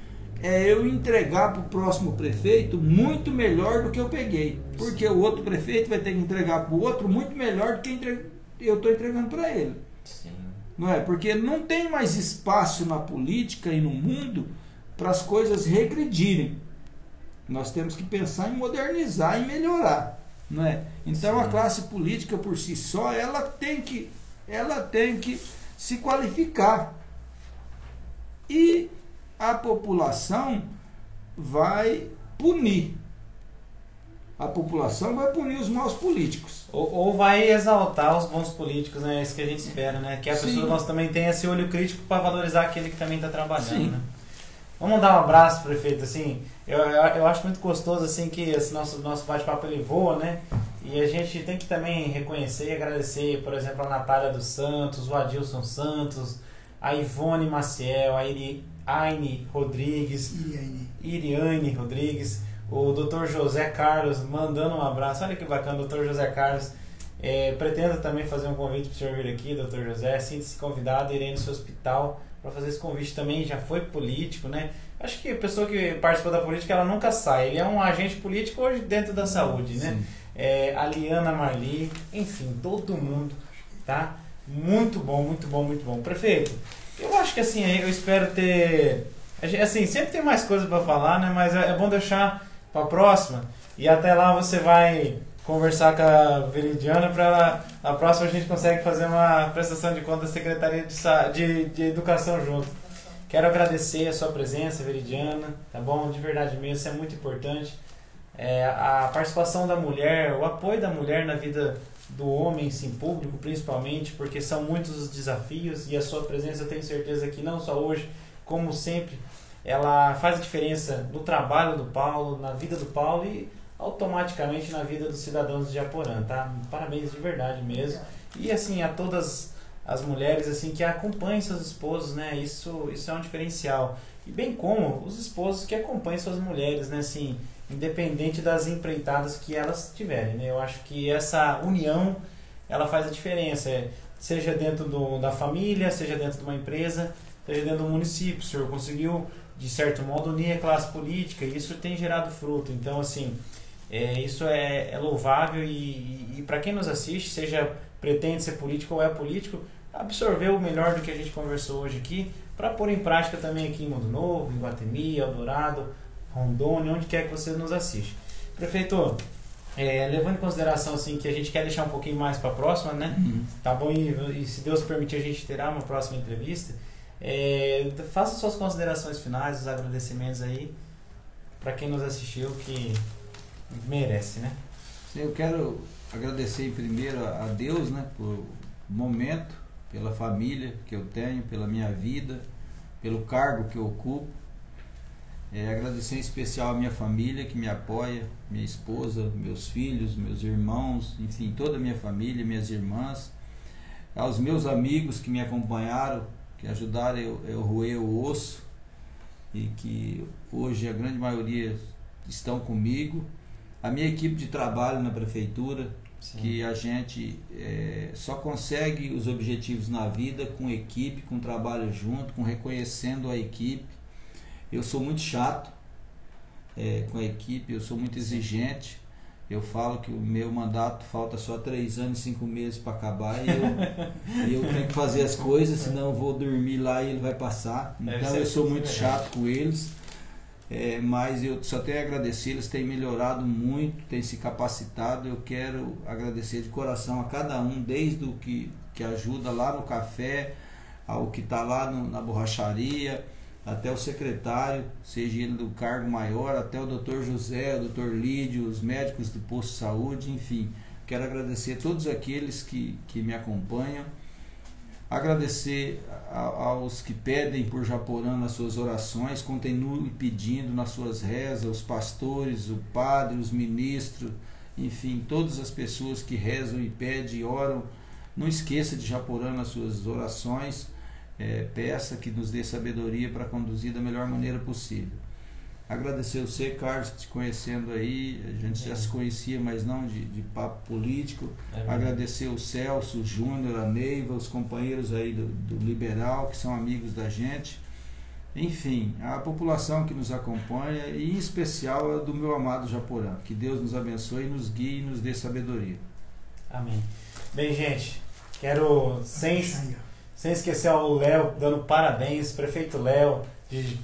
é eu entregar para o próximo prefeito muito melhor do que eu peguei. Porque o outro prefeito vai ter que entregar para o outro muito melhor do que eu estou entregando para ele. Sim. Não é? Porque não tem mais espaço na política e no mundo para as coisas regredirem. Nós temos que pensar em modernizar e melhorar. Não é? Então Sim. a classe política por si só, ela tem que, ela tem que se qualificar. E a população vai punir. A população vai punir os maus políticos. Ou, ou vai exaltar os bons políticos, né? É isso que a gente espera, né? Que a Sim. pessoa nós também tenha esse olho crítico para valorizar aquele que também está trabalhando, Sim. né? Vamos dar um abraço, prefeito, assim, eu, eu, eu acho muito gostoso, assim, que esse nosso, nosso bate-papo ele voa, né? E a gente tem que também reconhecer e agradecer, por exemplo, a Natália dos Santos, o Adilson Santos, a Ivone Maciel, a Iri, Aine Rodrigues, Iriane. Iriane Rodrigues, o Dr. José Carlos mandando um abraço. Olha que bacana, Dr. José Carlos. É, pretendo também fazer um convite para o senhor vir aqui, Dr. José. Sinta-se convidado, irei no seu hospital para fazer esse convite também. Já foi político, né? Acho que a pessoa que participou da política ela nunca sai. Ele é um agente político hoje dentro da saúde, né? É, a Liana Marli, enfim, todo mundo, tá? Muito bom, muito bom, muito bom. Prefeito, eu acho que assim, eu espero ter. Assim, sempre tem mais coisa para falar, né? Mas é, bom deixar para a próxima. E até lá você vai conversar com a Veridiana para. A próxima a gente consegue fazer uma prestação de conta da Secretaria de, de, de Educação junto. Quero agradecer a sua presença, Veridiana, tá bom? De verdade mesmo, isso é muito importante. É, a participação da mulher, o apoio da mulher na vida do homem, sim, público principalmente, porque são muitos os desafios e a sua presença eu tenho certeza que não só hoje, como sempre, ela faz a diferença no trabalho do Paulo, na vida do Paulo e automaticamente na vida dos cidadãos de Japorã, tá? Parabéns de verdade mesmo. E assim, a todas as mulheres assim que acompanhem seus esposos, né? Isso, isso é um diferencial. E bem como os esposos que acompanhem suas mulheres, né? Assim, independente das empreitadas que elas tiverem, né? Eu acho que essa união, ela faz a diferença, é, seja dentro do, da família, seja dentro de uma empresa, seja dentro do município. O senhor conseguiu, de certo modo, unir a classe política e isso tem gerado fruto. Então, assim, é, isso é, é louvável e, e, e para quem nos assiste, seja pretende ser político ou é político, absorver o melhor do que a gente conversou hoje aqui para pôr em prática também aqui em Mundo Novo, em Guatemi, Eldorado, Rondônia, onde quer que você nos assiste. Prefeito, é, levando em consideração assim que a gente quer deixar um pouquinho mais para a próxima, né? Uhum. Tá bom? E, e, se Deus permitir a gente terá uma próxima entrevista, é, faça suas considerações finais, os agradecimentos aí para quem nos assistiu que merece, né? Eu quero agradecer primeiro a Deus, né, por momento, pela família que eu tenho, pela minha vida, pelo cargo que eu ocupo. É, agradecer em especial a minha família que me apoia, minha esposa, meus filhos, meus irmãos, enfim, toda a minha família, minhas irmãs, aos meus amigos que me acompanharam, que ajudaram eu, eu roer o osso e que hoje a grande maioria estão comigo a minha equipe de trabalho na prefeitura, Sim. que a gente é, só consegue os objetivos na vida com equipe, com trabalho junto, com reconhecendo a equipe. Eu sou muito chato é, com a equipe, eu sou muito exigente. Eu falo que o meu mandato falta só três anos, cinco meses para acabar e eu, *laughs* eu tenho que fazer as coisas, senão eu vou dormir lá e ele vai passar. Então eu sou muito chato com eles. É, mas eu só tenho a agradecer, eles têm melhorado muito, têm se capacitado. Eu quero agradecer de coração a cada um, desde o que, que ajuda lá no café, ao que está lá no, na borracharia, até o secretário, seja ele do cargo maior, até o doutor José, o doutor Lídio, os médicos do posto de saúde, enfim. Quero agradecer a todos aqueles que, que me acompanham Agradecer aos que pedem por Japorã nas suas orações, continue pedindo nas suas rezas, os pastores, o padre, os ministros, enfim, todas as pessoas que rezam e pedem e oram. Não esqueça de Japorã nas suas orações. É, peça que nos dê sabedoria para conduzir da melhor maneira possível. Agradecer você, Carlos, te conhecendo aí. A gente é. já se conhecia, mas não de, de papo político. É Agradecer o Celso, o Júnior, a Neiva, os companheiros aí do, do Liberal, que são amigos da gente. Enfim, a população que nos acompanha e em especial a do meu amado Japorã. Que Deus nos abençoe, nos guie e nos dê sabedoria. Amém. Bem, gente, quero, sem, sem esquecer o Léo, dando parabéns, prefeito Léo, de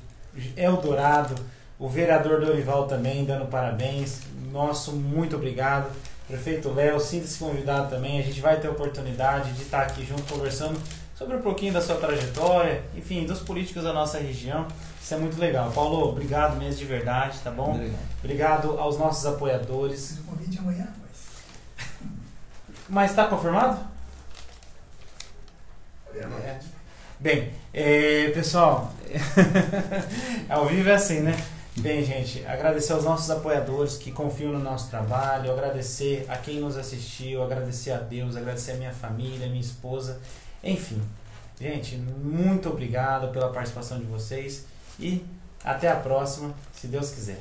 Eldorado o vereador Dorival também dando parabéns. Nosso muito obrigado. Prefeito Léo, sinta-se convidado também. A gente vai ter oportunidade de estar aqui junto conversando sobre um pouquinho da sua trajetória, enfim, dos políticos da nossa região. Isso é muito legal. Paulo, obrigado mesmo de verdade, tá bom? Obrigado, obrigado aos nossos apoiadores. O convite amanhã, mas. Mas está confirmado? É. Bem, é, pessoal, *laughs* ao vivo é assim, né? Bem, gente, agradecer aos nossos apoiadores que confiam no nosso trabalho, agradecer a quem nos assistiu, agradecer a Deus, agradecer a minha família, minha esposa, enfim. Gente, muito obrigado pela participação de vocês e até a próxima, se Deus quiser.